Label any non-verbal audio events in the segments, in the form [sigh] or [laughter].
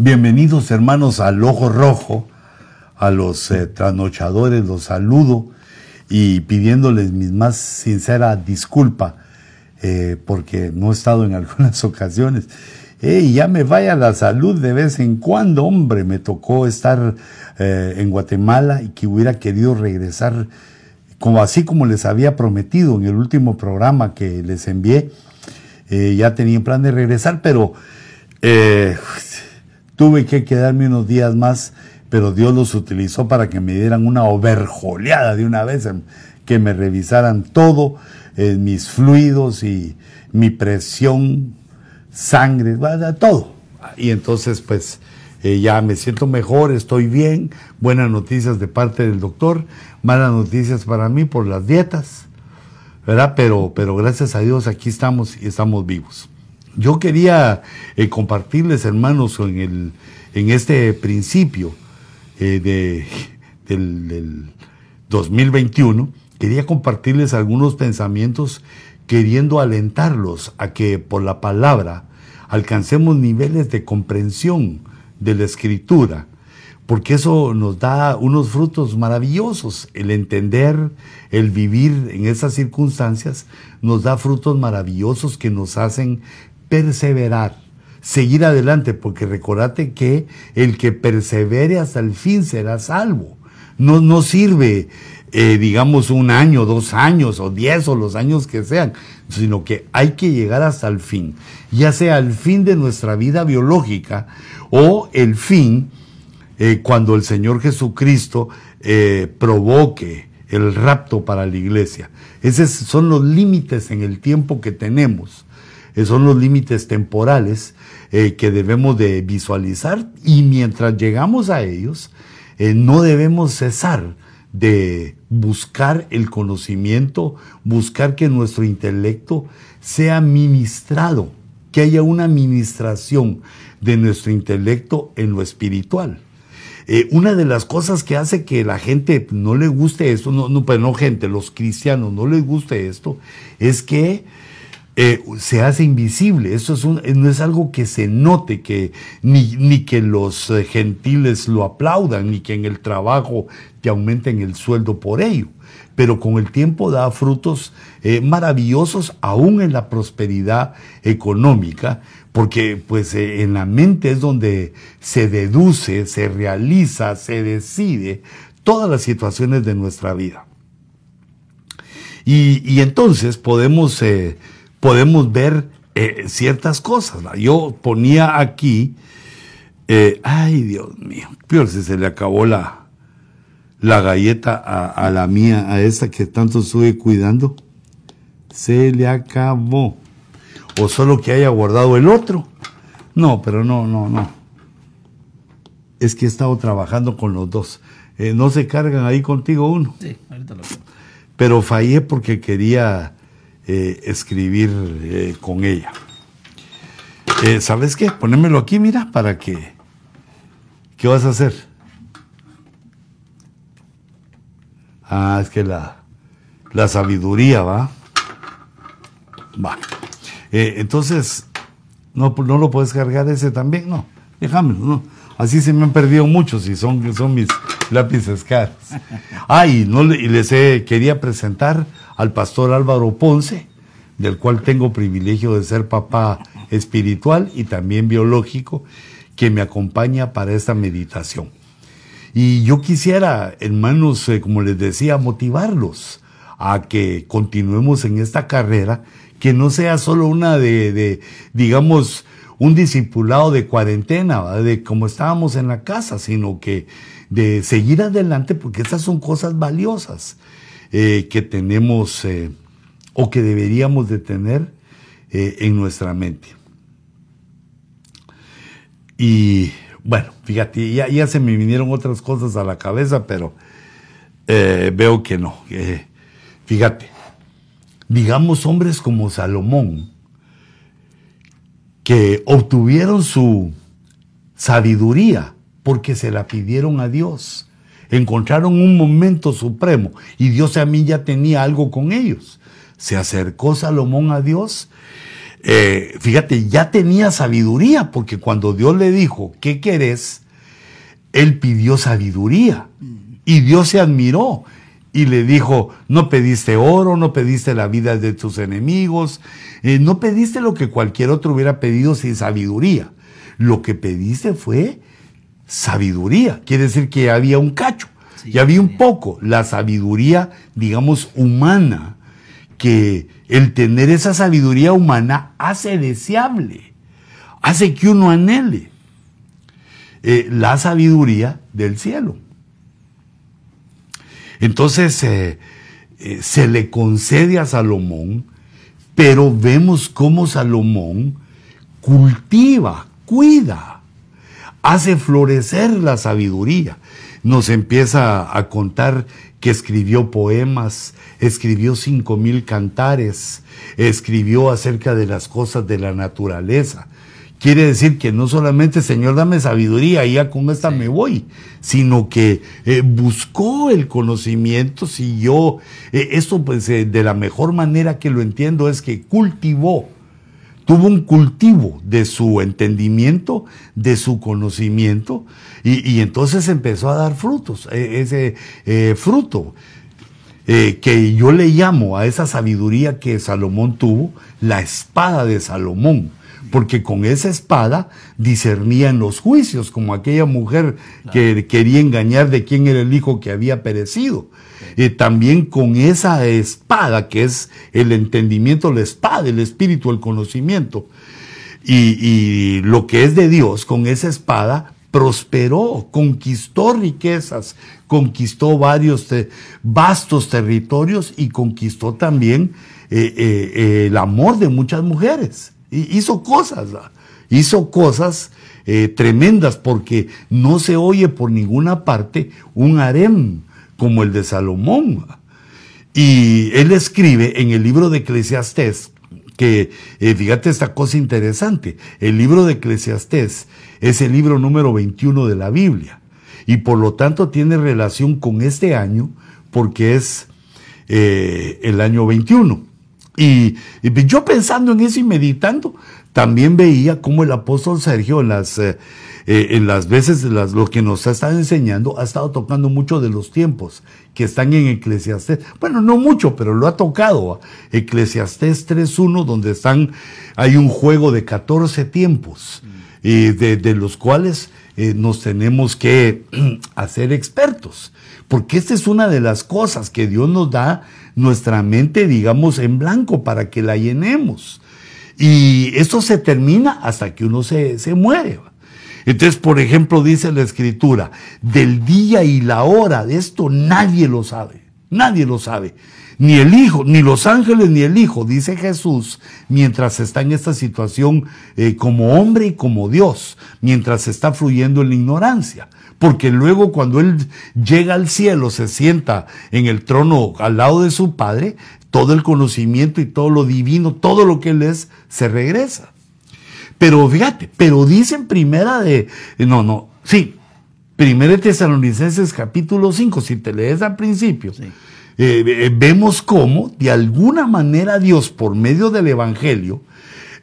Bienvenidos hermanos al Ojo Rojo, a los eh, trasnochadores, los saludo y pidiéndoles mi más sincera disculpa eh, porque no he estado en [laughs] algunas ocasiones. Y ya me vaya la salud de vez en cuando, hombre, me tocó estar eh, en Guatemala y que hubiera querido regresar como así como les había prometido en el último programa que les envié. ya tenía en plan de regresar, pero Tuve que quedarme unos días más, pero Dios los utilizó para que me dieran una overjoleada de una vez, que me revisaran todo, eh, mis fluidos y mi presión, sangre, todo. Y entonces, pues, eh, ya me siento mejor, estoy bien, buenas noticias de parte del doctor, malas noticias para mí por las dietas, ¿verdad? Pero, pero gracias a Dios aquí estamos y estamos vivos. Yo quería eh, compartirles, hermanos, en, el, en este principio eh, de, del, 2021, quería compartirles algunos pensamientos queriendo alentarlos a que por la palabra alcancemos niveles de comprensión de la escritura, porque eso nos da unos frutos maravillosos. El entender, el vivir en esas circunstancias, nos da frutos maravillosos que nos hacen perseverar, seguir adelante, porque recordate que el que persevere hasta el fin será salvo. No, sirve, eh, digamos, un año, dos años, o diez, o los años que sean, sino que hay que llegar hasta el fin, ya sea el fin de nuestra vida biológica o el fin eh, cuando el Señor Jesucristo eh, provoque el rapto para la iglesia. Esos son los límites en el tiempo que tenemos son los límites temporales eh, que debemos de visualizar y mientras llegamos a ellos, eh, no debemos cesar de buscar el conocimiento, buscar que nuestro intelecto sea ministrado, que haya una administración de nuestro intelecto en lo espiritual. Eh, una de las cosas que hace que la gente no le guste esto, no, no, pero no gente, los cristianos no les guste esto, es que eh, se hace invisible. Eso es no es algo que se note, que, ni, ni que los eh, gentiles lo aplaudan, ni que en el trabajo te aumenten el sueldo por ello. Pero con el tiempo da frutos eh, maravillosos aún en la prosperidad económica, porque pues en la mente es donde se deduce, se realiza, se decide todas las situaciones de nuestra vida. Y, entonces podemos podemos ver eh, ciertas cosas. Yo ponía aquí, eh, ay Dios mío, peor si se le acabó la, la galleta a, la mía, a esta que tanto estuve cuidando. Se le acabó. O solo que haya guardado el otro. No, pero no, no, no. Es que he estado trabajando con los dos. Eh, no se cargan ahí contigo uno. Sí, ahorita lo Pero fallé porque quería eh, escribir eh, con ella. Eh, ¿Sabes qué? Ponémelo aquí, mira, para que... ¿Qué vas a hacer? Ah, es que la, la sabiduría, ¿va? Va. entonces, no, no lo puedes cargar ese también, no. Déjame, no. Así se me han perdido muchos y son, son mis lápices caros. Ay, no, y les quería presentar al pastor Álvaro Ponce, del cual tengo privilegio de ser papá espiritual y también biológico, que me acompaña para esta meditación. Y yo quisiera, hermanos, eh, como les decía, motivarlos a que continuemos en esta carrera, que no sea solo una de, digamos, un discipulado de cuarentena, de como estábamos en la casa, sino que de seguir adelante, porque estas son cosas valiosas. Eh, que tenemos eh, o que deberíamos de tener eh, en nuestra mente. Y bueno, fíjate, ya, ya, se me vinieron otras cosas a la cabeza, pero veo que no. fíjate, digamos hombres como Salomón, que obtuvieron su sabiduría porque se la pidieron a Dios encontraron un momento supremo y Dios a mí ya tenía algo con ellos. Se acercó Salomón a Dios eh, fíjate, ya tenía sabiduría, porque cuando Dios le dijo, ¿qué querés? Él pidió sabiduría. Y Dios se admiró y le dijo, no pediste oro, no pediste la vida de tus enemigos, eh, no pediste lo que cualquier otro hubiera pedido sin sabiduría. Lo que pediste fue sabiduría. Quiere decir que había un cacho, y había un poco. La sabiduría, digamos, humana, que el tener esa sabiduría humana hace deseable, hace que uno anhele eh, la sabiduría del cielo. Entonces eh, eh, se le concede a Salomón, pero vemos cómo Salomón cultiva, cuida, hace florecer la sabiduría. Nos empieza a contar que escribió poemas, escribió cinco mil cantares, escribió acerca de las cosas de la naturaleza. Quiere decir que no solamente, Señor, dame sabiduría y ya con esta me voy, sino que eh, buscó el conocimiento, siguió, eh, esto pues eh, de la mejor manera que lo entiendo es que cultivó, tuvo un cultivo de su entendimiento, de su conocimiento, y, y entonces empezó a dar frutos, ese fruto. que yo le llamo a esa sabiduría que Salomón tuvo, la espada de Salomón porque con esa espada discernían los juicios, como aquella mujer que quería engañar de quién era el hijo que había perecido. Eh, también con esa espada, que es el entendimiento, la espada, el espíritu, el conocimiento, y, lo que es de Dios, con esa espada prosperó, conquistó riquezas, conquistó varios vastos territorios y conquistó también eh, eh, el amor de muchas mujeres. Hizo cosas, hizo cosas eh, tremendas porque no se oye por ninguna parte un harem como el de Salomón. Y él escribe en el libro de Eclesiastés, que eh, fíjate esta cosa interesante, el libro de Eclesiastés es el libro número 21 de la Biblia y por lo tanto tiene relación con este año porque es eh, el año 21. Y, yo pensando en eso y meditando, también veía cómo el apóstol Sergio en las, eh, eh, en las veces, las, lo que nos ha estado enseñando, ha estado tocando mucho de los tiempos que están en Eclesiastés. Bueno, no mucho, pero lo ha tocado. Eclesiastés 3.1, donde están, hay un juego de 14 tiempos, y de, de, los cuales eh, nos tenemos que [clears throat] hacer expertos. Porque esta es una de las cosas que Dios nos da nuestra mente, digamos, en blanco para que la llenemos. Y esto se termina hasta que uno se, se muere. Entonces, por ejemplo, dice la escritura, del día y la hora de esto nadie lo sabe, nadie lo sabe. Ni el Hijo, ni los ángeles, ni el Hijo, dice Jesús, mientras está en esta situación eh, como hombre y como Dios, mientras está fluyendo en la ignorancia porque luego cuando Él llega al cielo, se sienta en el trono al lado de su Padre, todo el conocimiento y todo lo divino, todo lo que Él es, se regresa. Pero fíjate, pero dice en primera de, no, no, sí, primera de Tesalonicenses capítulo 5, si te lees al principio, eh, eh, vemos cómo de alguna manera Dios por medio del Evangelio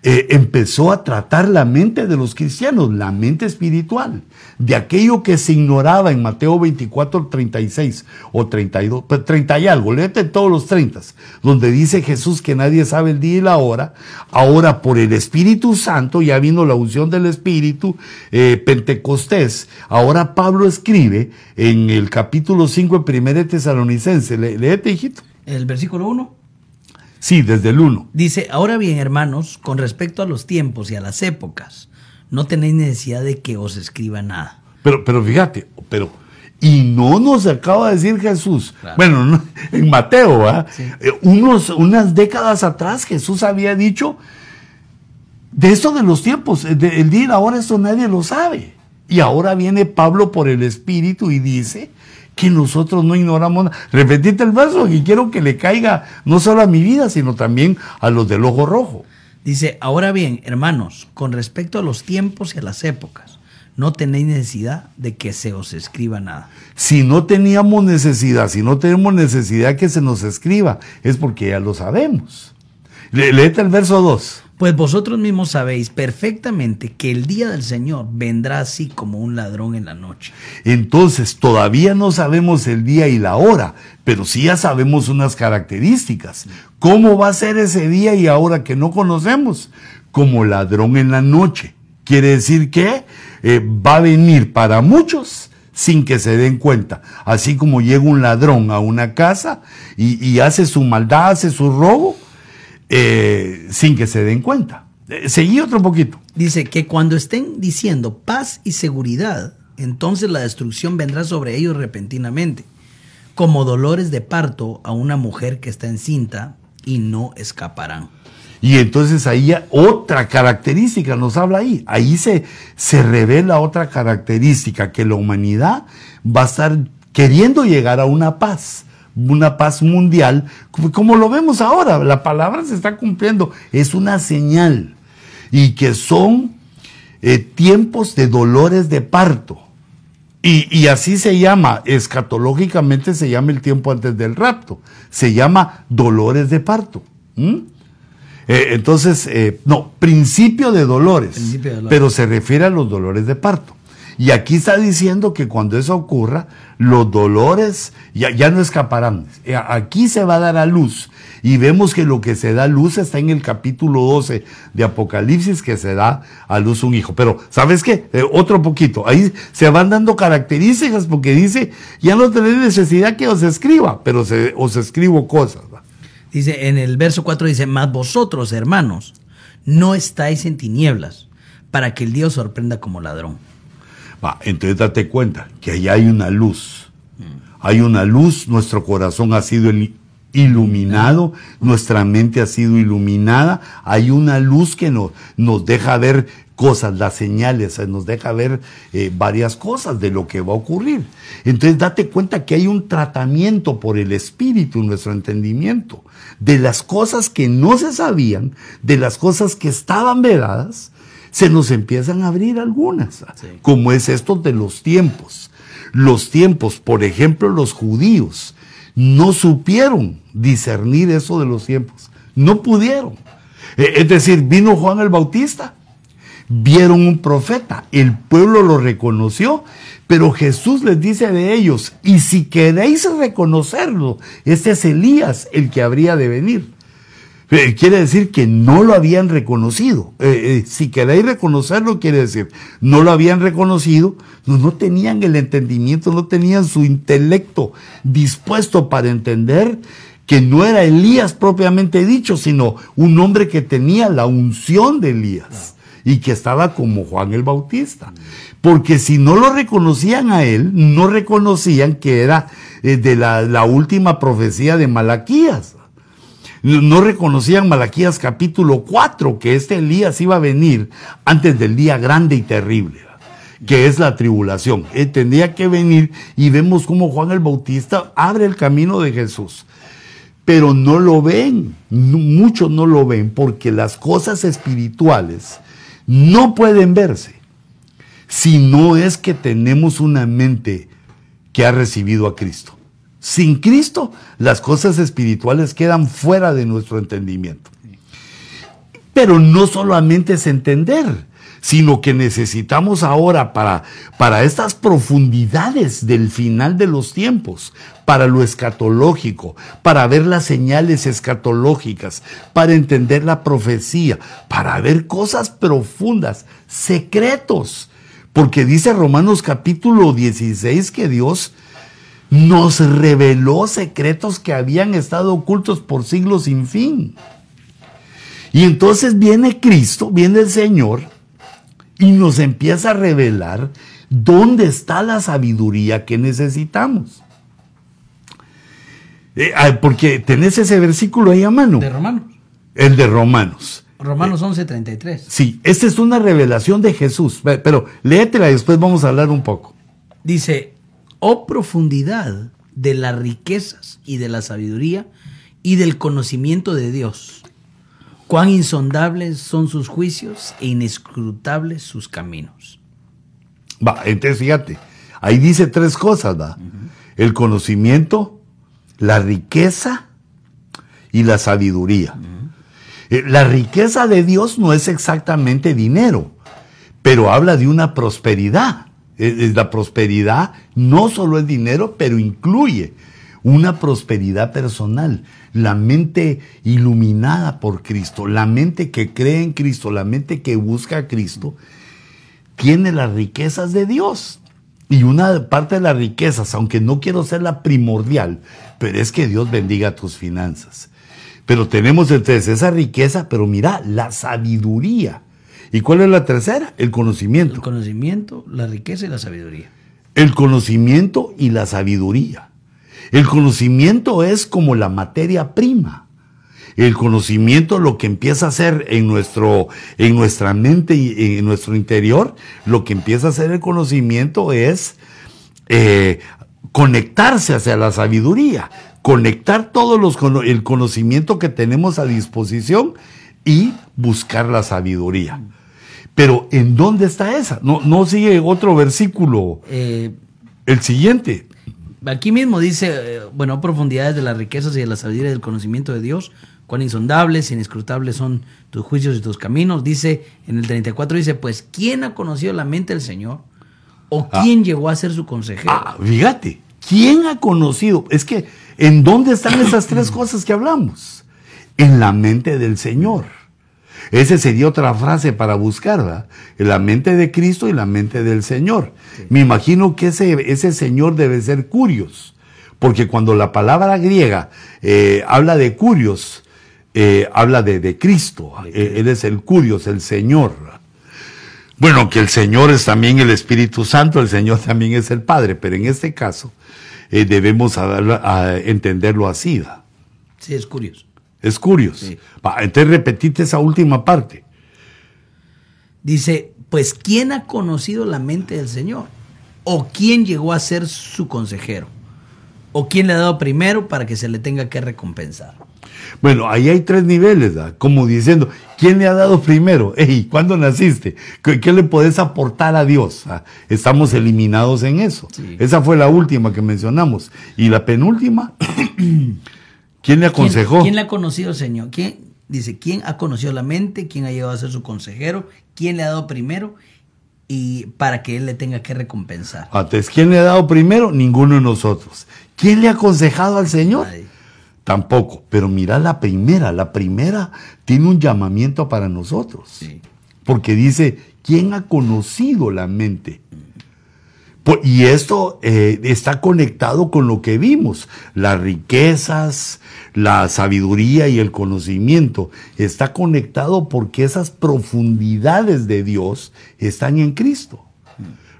eh, empezó a tratar la mente de los cristianos, la mente espiritual, de aquello que se ignoraba en Mateo 24, 36 o 32, 30 pues, y algo, léete todos los 30, donde dice Jesús que nadie sabe el día y la hora, ahora por el Espíritu Santo, ya vino la unción del Espíritu, eh, Pentecostés, ahora Pablo escribe en el capítulo 5 en 1 Tesalonicense, léete hijito. El versículo 1. Sí, desde el 1. Dice, ahora bien, hermanos, con respecto a los tiempos y a las épocas, no tenéis necesidad de que os escriba nada. Pero, pero fíjate, pero, y no nos acaba de decir Jesús. Bueno, en Mateo, ¿ah? Unos, unas décadas atrás Jesús había dicho de esto de los tiempos, el día y la hora, esto nadie lo sabe. Y ahora viene Pablo por el Espíritu y dice que nosotros no ignoramos nada. Repetite el verso y quiero que le caiga no solo a mi vida, sino también a los del ojo rojo. Dice, ahora bien, hermanos, con respecto a los tiempos y a las épocas, no tenéis necesidad de que se os escriba nada. Si no teníamos necesidad, si no tenemos necesidad que se nos escriba, es porque ya lo sabemos. Léete el verso 2. Pues vosotros mismos sabéis perfectamente que el día del Señor vendrá así como un ladrón en la noche. Entonces, todavía no sabemos el día y la hora, pero sí ya sabemos unas características. ¿Cómo va a ser ese día y hora que no conocemos? Como ladrón en la noche. Quiere decir que eh, va a venir para muchos sin que se den cuenta. Así como llega un ladrón a una casa y, y hace su maldad, hace su robo, eh, sin que se den cuenta. Eh, seguí otro poquito. Dice que cuando estén diciendo paz y seguridad, entonces la destrucción vendrá sobre ellos repentinamente, como dolores de parto a una mujer que está encinta y no escaparán. Y entonces ahí otra característica nos habla ahí. Ahí se, se revela otra característica, que la humanidad va a estar queriendo llegar a una paz una paz mundial, como lo vemos ahora, la palabra se está cumpliendo, es una señal, y que son eh, tiempos de dolores de parto. Y, así se llama, escatológicamente se llama el tiempo antes del rapto, se llama dolores de parto. Eh, entonces, eh, no, principio de, dolores, principio de dolores, pero se refiere a los dolores de parto. Y aquí está diciendo que cuando eso ocurra, los dolores ya, ya no escaparán. Eh, aquí se va a dar a luz. Y vemos que lo que se da a luz está en el capítulo 12 de Apocalipsis, que se da a luz un hijo. Pero, ¿sabes qué? Eh, otro poquito. Ahí se van dando características porque dice, ya no tenéis necesidad que os escriba, pero os escribo cosas. Dice, en el verso 4 dice, más vosotros, hermanos, no estáis en tinieblas, para que el Dios sorprenda como ladrón entonces date cuenta que allá hay una luz. Hay una luz, nuestro corazón ha sido iluminado, nuestra mente ha sido iluminada, hay una luz que nos, nos deja ver cosas, las señales, eh, nos deja ver eh, varias cosas de lo que va a ocurrir. Entonces date cuenta que hay un tratamiento por el espíritu nuestro entendimiento, de las cosas que no se sabían, de las cosas que estaban vedadas, se nos empiezan a abrir algunas, como es esto de los tiempos. Los tiempos, por ejemplo, los judíos no supieron discernir eso de los tiempos, no pudieron. E, es decir, vino Juan el Bautista, vieron un profeta, el pueblo lo reconoció, pero Jesús les dice de ellos, y si queréis reconocerlo, este es Elías el que habría de venir. Eh, quiere decir que no lo habían reconocido. Eh, eh, si queréis reconocerlo, quiere decir, no lo habían reconocido, no, tenían el entendimiento, no tenían su intelecto dispuesto para entender que no era Elías propiamente dicho, sino un hombre que tenía la unción de Elías y que estaba como Juan el Bautista. Porque si no lo reconocían a él, no reconocían que era de la, la última profecía de Malaquías no reconocían Malaquías capítulo 4, que este Elías iba a venir antes del día grande y terrible, que es la tribulación. Él tendría que venir y vemos cómo Juan el Bautista abre el camino de Jesús. Pero no lo ven, muchos no lo ven, porque las cosas espirituales no pueden verse si no es que tenemos una mente que ha recibido a Cristo. Sin Cristo, las cosas espirituales quedan fuera de nuestro entendimiento. Pero no solamente es entender, sino que necesitamos ahora para, para estas profundidades del final de los tiempos, para lo escatológico, para ver las señales escatológicas, para entender la profecía, para ver cosas profundas, secretos. Porque dice Romanos capítulo 16 que Dios nos reveló secretos que habían estado ocultos por siglos sin fin. Y entonces viene Cristo, viene el Señor, y nos empieza a revelar dónde está la sabiduría que necesitamos. Eh, porque tenés ese versículo ahí a mano. De Romanos. El de Romanos. Romanos 11:33. Sí, esta es una revelación de Jesús. Pero léetela y después vamos a hablar un poco. Dice, oh profundidad de las riquezas y de la sabiduría y del conocimiento de Dios. Cuán insondables son sus juicios e inescrutables sus caminos. Va, entonces fíjate, ahí dice tres cosas, ¿va? El conocimiento, la riqueza y la sabiduría. Eh, la riqueza de Dios no es exactamente dinero, pero habla de una prosperidad. Eh, La prosperidad no solo es dinero, pero incluye una prosperidad personal, la mente iluminada por Cristo, la mente que cree en Cristo, la mente que busca a Cristo, tiene las riquezas de Dios. Y una parte de las riquezas, aunque no quiero ser la primordial, pero es que Dios bendiga tus finanzas. Pero tenemos entonces esa riqueza, pero mira, la sabiduría. ¿Y cuál es la tercera? El conocimiento. El conocimiento, la riqueza y la sabiduría. El conocimiento y la sabiduría. El conocimiento es como la materia prima. El conocimiento lo que empieza a hacer en nuestro, en nuestra mente y en nuestro interior, lo que empieza a hacer el conocimiento es eh, conectarse hacia la sabiduría, conectar todo los, el conocimiento que tenemos a disposición y buscar la sabiduría. Pero ¿en dónde está esa? No, no sigue otro versículo, Eh, el siguiente. Aquí mismo dice, eh, bueno, profundidades de las riquezas y de la sabiduría y del conocimiento de Dios, cuán insondables, inescrutables son tus juicios y tus caminos. Dice, en el 34 dice, pues, ¿quién ha conocido la mente del Señor? ¿O Ah. quién llegó a ser su consejero? Ah, fíjate, ¿quién ha conocido? Es que, ¿en dónde están esas tres cosas que hablamos? En la mente del Señor. Esa sería otra frase para buscar, ¿verdad? En la mente de Cristo y la mente del Señor. Me imagino que ese, ese Señor debe ser Curios, porque cuando la palabra griega eh, habla de Curios, eh, habla de, de Cristo. Eh, él es el Curios, el Señor. Bueno, que el Señor es también el Espíritu Santo, el Señor también es el Padre, pero en este caso eh, debemos a darlo- a entenderlo así. Sí, es curioso. Es curioso. Sí. Entonces repetite esa última parte. Dice, pues, ¿quién ha conocido la mente del Señor? ¿O quién llegó a ser su consejero? ¿O quién le ha dado primero para que se le tenga que recompensar? Bueno, ahí hay tres niveles, como diciendo, ¿quién le ha dado primero? [laughs] Ey, ¿cuándo naciste? ¿Qué, qué le podés aportar a Dios? Ah, Estamos eliminados en eso. Sí. Esa fue la última que mencionamos. Y la penúltima, [clears throat] [coughs] ¿quién le ¿Quién, aconsejó? quién le ha conocido Señor? ¿Quién, dice, ¿quién ha conocido la mente? ¿Quién ha llegado a ser su consejero? ¿Quién le ha dado primero? Y para que él le tenga que recompensar. Entonces, ¿quién le ha dado primero? Ninguno de nosotros. ¿Quién le ha aconsejado al Señor? Nadie. Tampoco. Pero mira la primera. La primera tiene un llamamiento para nosotros. Sí. Porque dice, ¿quién ha conocido la mente? Por- y esto eh, está conectado con lo que vimos, las riquezas, la sabiduría y el conocimiento. Está conectado porque esas profundidades de Dios están en Cristo.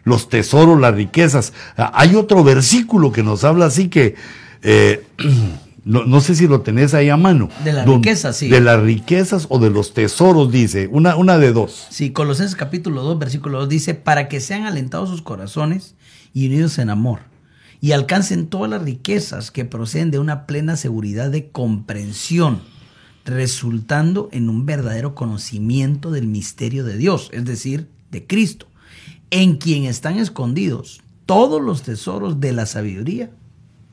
Los tesoros, las riquezas. Ah, Hay otro versículo que nos habla así que, eh, [clears throat] no, no sé si lo tenés ahí a mano. De las riquezas, sí. De las riquezas o de los tesoros, dice. Una, una de dos. Sí, Colosenses capítulo 2, versículo 2 dice, para que sean alentados sus corazones y unidos en amor, y alcancen todas las riquezas que proceden de una plena seguridad de comprensión, resultando en un verdadero conocimiento del misterio de Dios, es decir, de Cristo, en quien están escondidos todos los tesoros de la sabiduría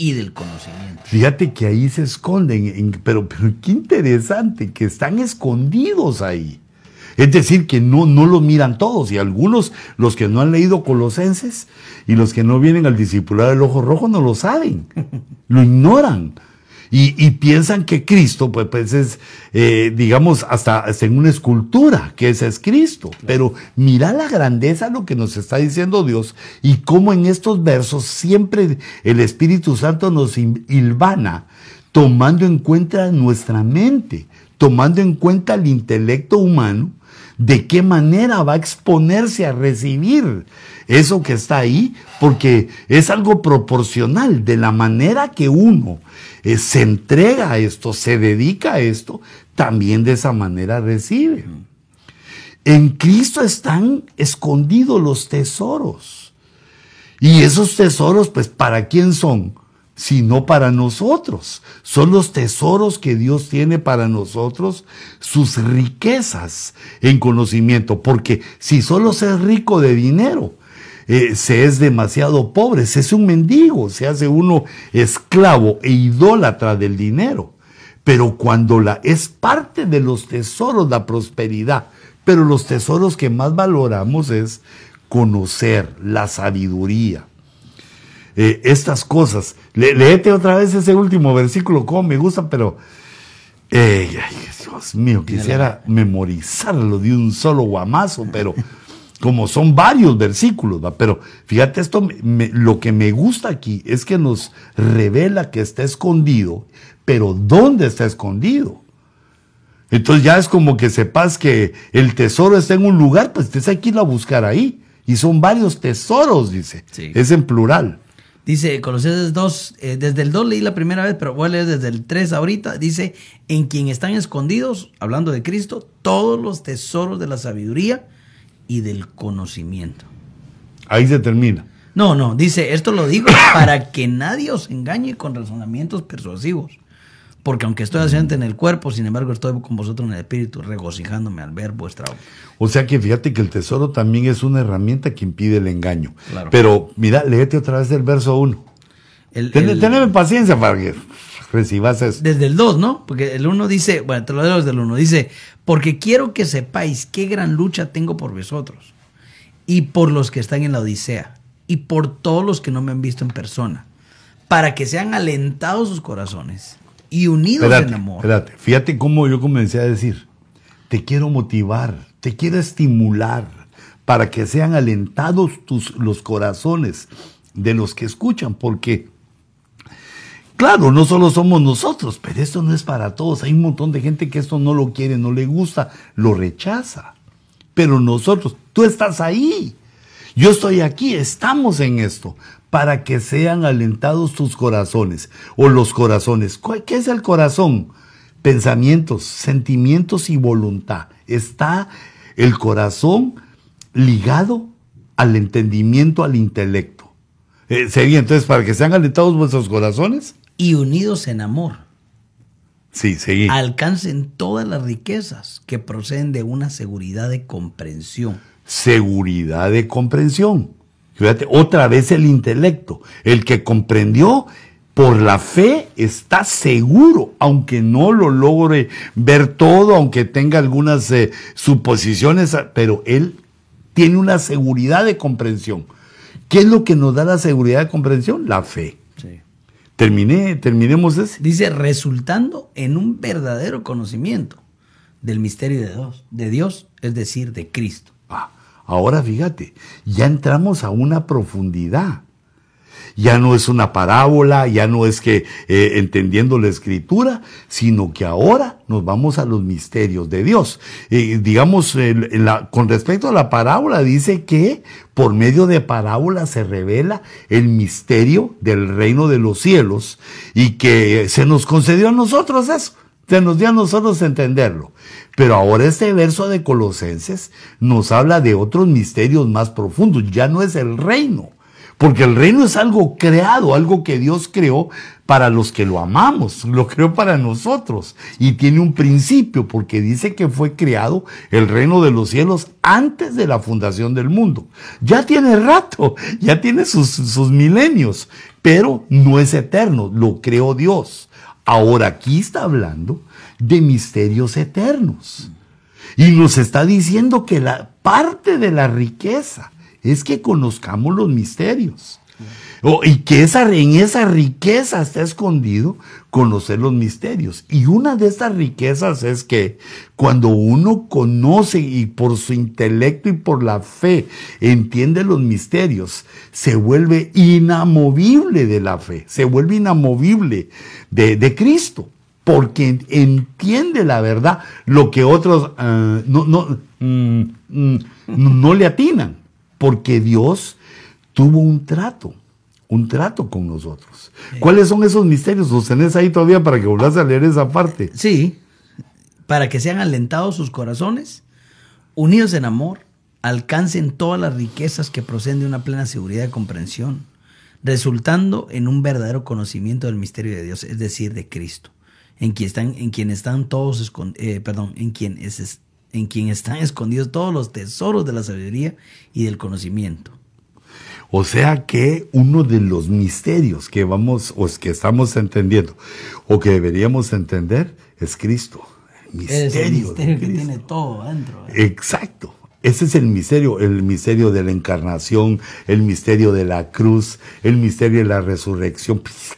y del conocimiento. Fíjate que ahí se esconden, en- pero, pero qué interesante, que están escondidos ahí. Es decir, que no, no lo miran todos y algunos, los que no han leído Colosenses y los que no vienen al discipulado del ojo rojo, no lo saben, lo ignoran. Y, y piensan que Cristo, pues, pues es, eh, digamos, hasta, hasta en una escultura, que ese es Cristo. Pero mira la grandeza de lo que nos está diciendo Dios y cómo en estos versos siempre el Espíritu Santo nos hilvana, tomando en cuenta nuestra mente, tomando en cuenta el intelecto humano, de qué manera va a exponerse a recibir eso que está ahí, porque es algo proporcional de la manera que uno eh, se entrega a esto, se dedica a esto, también de esa manera recibe. En Cristo están escondidos los tesoros. Y esos tesoros, pues, ¿para quién son? Sino para nosotros. Son los tesoros que Dios tiene para nosotros, sus riquezas en conocimiento. Porque si solo se es rico de dinero, eh, se es demasiado pobre, se es un mendigo, se hace uno esclavo e idólatra del dinero. Pero cuando la es parte de los tesoros la prosperidad, pero los tesoros que más valoramos es conocer la sabiduría. Eh, estas cosas. Le, léete otra vez ese último versículo, como me gusta, pero eh, ay, Dios mío, quisiera memorizarlo de un solo guamazo, pero como son varios versículos, ¿va? pero fíjate esto, me- lo que me gusta aquí es que nos revela que está escondido, pero ¿dónde está escondido? Entonces ya es como que sepas que el tesoro está en un lugar, pues tienes que irlo a buscar ahí. Y son varios tesoros, dice. Sí. Es en plural. Dice Colosenses 2, eh, desde el 2 leí la primera vez, pero voy a leer desde el 3 ahorita. Dice, en quien están escondidos, hablando de Cristo, todos los tesoros de la sabiduría y del conocimiento. Ahí se termina. No, no, dice, esto lo digo para que nadie os engañe con razonamientos persuasivos. Porque aunque estoy ausente en el cuerpo, sin embargo estoy con vosotros en el espíritu, regocijándome al ver vuestra obra. O sea que fíjate que el tesoro también es una herramienta que impide el engaño. Claro. Pero mira, léete otra vez el verso 1. El- Ten, el- Teneme paciencia para que recibas eso. Desde el 2, ¿no? Porque el 1 dice, bueno, te lo leo desde el 1, dice, porque quiero que sepáis qué gran lucha tengo por vosotros y por los que están en la Odisea y por todos los que no me han visto en persona, para que sean alentados sus corazones y unidos Espérate, en amor. espérate. Fíjate cómo yo comencé a decir, te quiero motivar, te quiero estimular para que sean alentados tus, los corazones de los que escuchan, porque, claro, no solo somos nosotros, pero esto no es para todos. Hay un montón de gente que esto no lo quiere, no le gusta, lo rechaza. Pero nosotros, tú estás ahí. Yo estoy aquí, estamos en esto, para que sean alentados tus corazones o los corazones. ¿Cuál- ¿Qué es el corazón? Pensamientos, sentimientos y voluntad. Está el corazón ligado al entendimiento, al intelecto. Eh, sería entonces para que sean alentados vuestros corazones. Y unidos en amor, Sí, seguí. alcancen todas las riquezas que proceden de una seguridad de comprensión. seguridad de comprensión. Fíjate, otra vez el intelecto. El que comprendió por la fe está seguro, aunque no lo logre ver todo, aunque tenga algunas eh, suposiciones, pero él tiene una seguridad de comprensión. ¿Qué es lo que nos da la seguridad de comprensión? La fe. Terminé, terminemos ese. Dice, resultando en un verdadero conocimiento del misterio de Dios, de Dios, es decir, de Cristo. Ah, ahora fíjate, ya entramos a una profundidad. Ya no es una parábola, ya no es que eh, entendiendo la escritura, sino que ahora nos vamos a los misterios de Dios. Digamos, con respecto a la parábola, dice que por medio de parábola se revela el misterio del reino de los cielos y que se nos concedió a nosotros eso. Se nos dio a nosotros entenderlo. Pero ahora este verso de Colosenses nos habla de otros misterios más profundos. Ya no es el reino. Porque el reino es algo creado, algo que Dios creó para los que lo amamos, [laughs] lo creó para nosotros. Y tiene un principio, porque dice que fue creado el reino de los cielos antes de la fundación del mundo. Ya tiene rato, [laughs] ya tiene sus, sus milenios, pero no es eterno, lo creó Dios. Ahora aquí está hablando de misterios eternos. Y nos está diciendo que la parte de la riqueza es que conozcamos los misterios. Y que esa, en esa riqueza está escondido conocer los misterios. Y una de estas riquezas es que cuando uno conoce y por su intelecto y por la fe entiende los misterios, se vuelve inamovible de la fe, se vuelve inamovible de, de Cristo porque entiende la verdad, lo que otros ah, no, no, mm, mm, no le atinan, porque Dios tuvo un trato, un trato con nosotros. ¿Cuáles son esos misterios? Los tenés ahí todavía para que volvás a leer esa parte. Sí, para que sean alentados sus corazones, unidos en amor, alcancen todas las riquezas que proceden de una plena seguridad de comprensión, resultando en un verdadero conocimiento del misterio de Dios, es decir, de Cristo, en quien están, en quien están todos eh, perdón, en quien es- en quien están escondidos todos los tesoros de la sabiduría y del conocimiento. O sea que uno de los misterios que vamos, o que estamos entendiendo, o que deberíamos entender, es Cristo. El misterio, es el misterio que tiene todo adentro. ¿eh? Exacto. Ese es el misterio, el misterio de la encarnación, el misterio de la cruz, el misterio de la resurrección. Pues,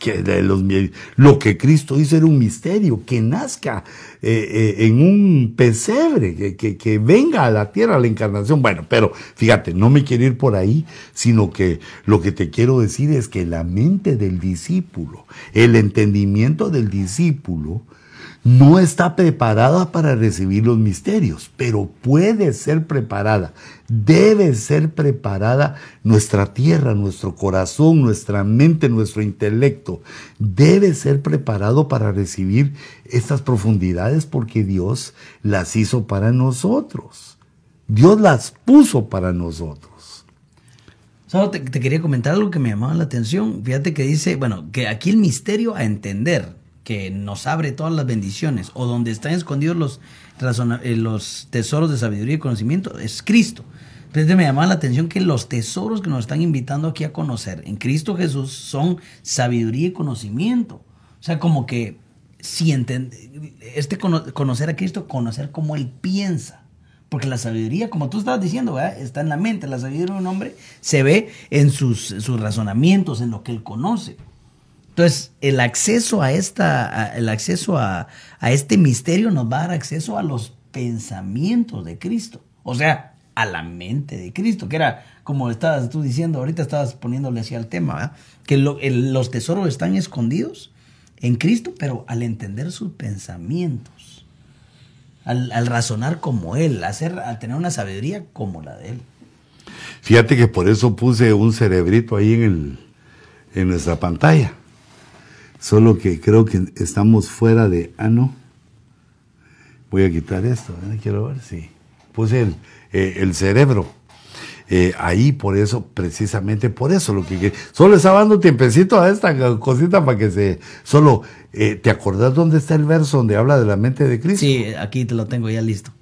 lo que Cristo hizo era un misterio, que nazca eh, eh, en un pesebre, que, que, venga a la tierra la encarnación. Bueno, pero fíjate, no me quiero ir por ahí, sino que lo que te quiero decir es que la mente del discípulo, el entendimiento del discípulo, no está preparada para recibir los misterios, pero puede ser preparada. Debe ser preparada nuestra tierra, nuestro corazón, nuestra mente, nuestro intelecto. Debe ser preparado para recibir estas profundidades porque Dios las hizo para nosotros. Dios las puso para nosotros. Solo te, quería comentar algo que me llamaba la atención. Fíjate que dice, bueno, que aquí el misterio a entender que nos abre todas las bendiciones o donde están escondidos los, eh, los tesoros de sabiduría y conocimiento es Cristo. Entonces me llamaba la atención que los tesoros que nos están invitando aquí a conocer en Cristo Jesús son sabiduría y conocimiento. O sea, como que si este conocer a Cristo, conocer cómo Él piensa. Porque la sabiduría, como tú estabas diciendo, está en la mente. La sabiduría de un hombre se ve en sus, sus razonamientos, en lo que él conoce. Entonces, el acceso a esta, el acceso a, este misterio nos va a dar acceso a los pensamientos de Cristo. O sea, a la mente de Cristo, que era, como estabas tú diciendo, ahorita estabas poniéndole así al tema, que los tesoros están escondidos en Cristo, pero al entender sus pensamientos, al, razonar como Él, al tener una sabiduría como la de Él. Fíjate que por eso puse un cerebrito ahí en, el, en nuestra pantalla Solo que creo que estamos fuera de... Ah, no. Voy a quitar esto. ¿eh? Quiero ver si... Puse el, eh, el cerebro. Eh, ahí por eso, precisamente por eso lo que solo estaba dando tiempecito a esta cosita para que se solo te acordás dónde está el verso donde habla de la mente de Cristo. Sí, aquí te lo tengo ya listo.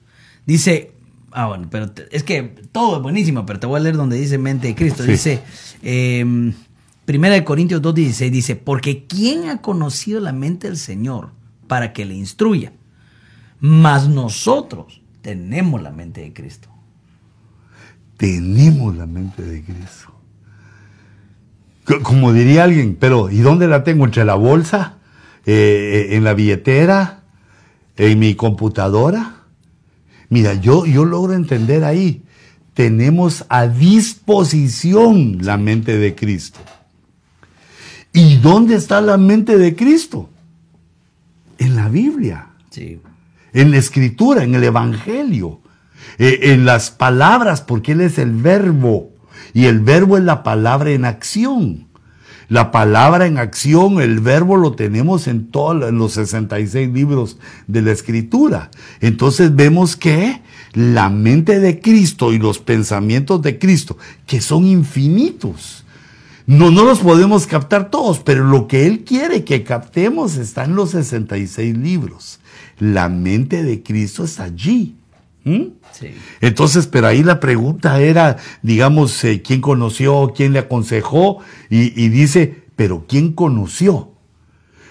Dice, ah bueno, pero es que todo es buenísimo, pero te voy a leer donde dice mente de Cristo. Dice, eh, Primera de Corintios 2.16 dice, porque ¿quién ha conocido la mente del Señor para que le instruya? Mas nosotros tenemos la mente de Cristo. Tenemos la mente de Cristo. Como diría alguien, pero ¿y dónde la tengo? ¿Entre la bolsa? Eh, ¿En la billetera? ¿En mi computadora? Mira, yo, yo logro entender ahí. Tenemos a disposición la mente de Cristo. ¿Y dónde está la mente de Cristo? En la Biblia. Sí. En la escritura, en el Evangelio. Eh, en las palabras, porque Él es el verbo. Y el verbo es la palabra en acción. La palabra en acción, el verbo lo tenemos en todos los 66 libros de la escritura. Entonces vemos que la mente de Cristo y los pensamientos de Cristo, que son infinitos, no, no los podemos captar todos, pero lo que Él quiere que captemos está en los 66 libros. La mente de Cristo está allí. ¿Mm? Entonces, pero ahí la pregunta era, digamos, eh, ¿quién conoció, quién le aconsejó? Y, y dice, pero ¿quién conoció?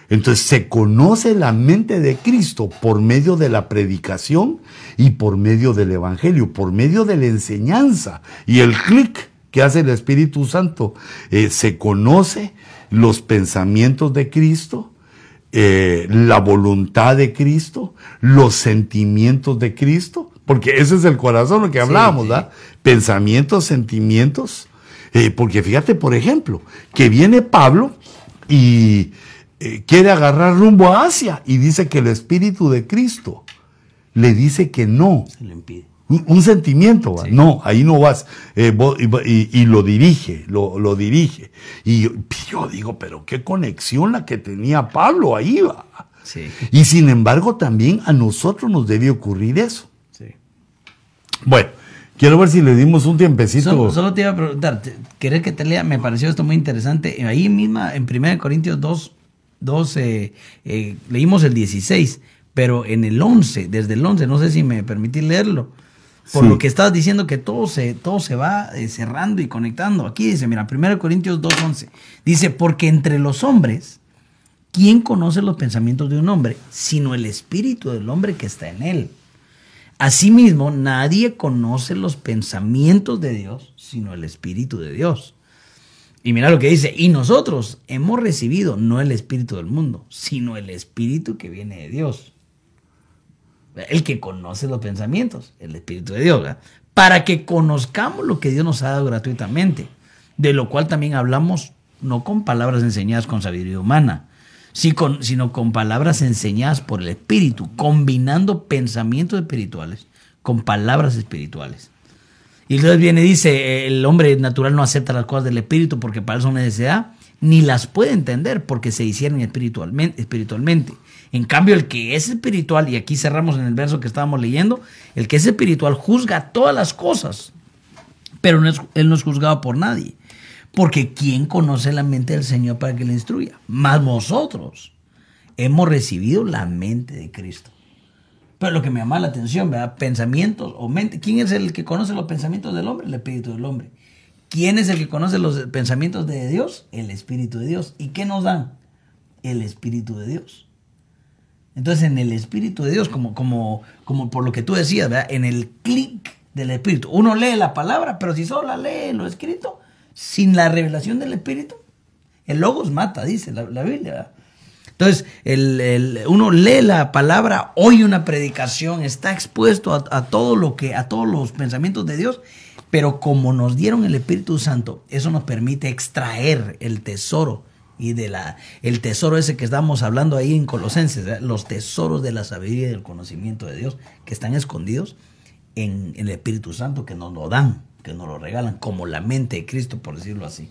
Entonces se conoce la mente de Cristo por medio de la predicación y por medio del Evangelio, por medio de la enseñanza y el clic ¿Qué hace el Espíritu Santo? Eh, se conoce los pensamientos de Cristo, eh, la voluntad de Cristo, los sentimientos de Cristo, porque ese es el corazón lo que hablábamos, ¿verdad? Pensamientos, sentimientos. Eh, porque fíjate, por ejemplo, que viene Pablo y quiere agarrar rumbo a Asia y dice que el Espíritu de Cristo le dice que no. Se le impide un, sentimiento, no, ahí no vas, eh, y, lo dirige, lo, lo, dirige. Y yo, digo, pero qué conexión la que tenía Pablo ahí va. Y sin embargo también a nosotros nos debe ocurrir eso. Bueno, quiero ver si le dimos un tiempecito. Solo, te iba a preguntar, ¿querés que te lea? Me pareció esto muy interesante. Ahí misma, en 1 Corintios 2, 12, eh, leímos el 16, pero en el 11, desde el 11, no sé si me permití leerlo Por lo que estabas diciendo que todo se, todo se va eh, cerrando y conectando. Aquí dice, mira, 1 Corintios 2.11. Dice, porque entre los hombres, ¿quién conoce los pensamientos de un hombre? Sino el espíritu del hombre que está en él. Asimismo, nadie conoce los pensamientos de Dios, sino el espíritu de Dios. Y mira lo que dice, y nosotros hemos recibido no el espíritu del mundo, sino el espíritu que viene de Dios. El que conoce los pensamientos, el espíritu de Dios, para que conozcamos lo que Dios nos ha dado gratuitamente, de lo cual también hablamos no con palabras enseñadas con sabiduría humana, sino con palabras enseñadas por el espíritu, combinando pensamientos espirituales con palabras espirituales. Y entonces viene y dice, el hombre natural no acepta las cosas del espíritu porque para eso son necesidad, ni las puede entender porque se hicieron espiritualmente. En cambio, el que es espiritual, y aquí cerramos en el verso que estábamos leyendo, el que es espiritual juzga todas las cosas, pero él no es juzgado por nadie. Porque ¿quién conoce la mente del Señor para que le instruya? Más nosotros hemos recibido la mente de Cristo. Pero lo que me llama la atención, ¿verdad? Pensamientos o mente. ¿Quién es el que conoce los pensamientos del hombre? El Espíritu del hombre. ¿Quién es el que conoce los pensamientos de Dios? El Espíritu de Dios. ¿Y qué nos dan? El Espíritu de Dios. Entonces, en el Espíritu de Dios, como, como, como por lo que tú decías. En el clic del Espíritu. Uno lee la palabra, pero si solo lee lo escrito, sin la revelación del Espíritu, el logos mata, dice la, la Biblia. Entonces, el, uno lee la palabra, oye una predicación, está expuesto a, todo lo que, a todos los pensamientos de Dios, pero como nos dieron el Espíritu Santo, eso nos permite extraer el tesoro y de la el tesoro ese que estamos hablando ahí en Colosenses, los tesoros de la sabiduría y del conocimiento de Dios que están escondidos en, en el Espíritu Santo que nos lo dan, que nos lo regalan, como la mente de Cristo, por decirlo así.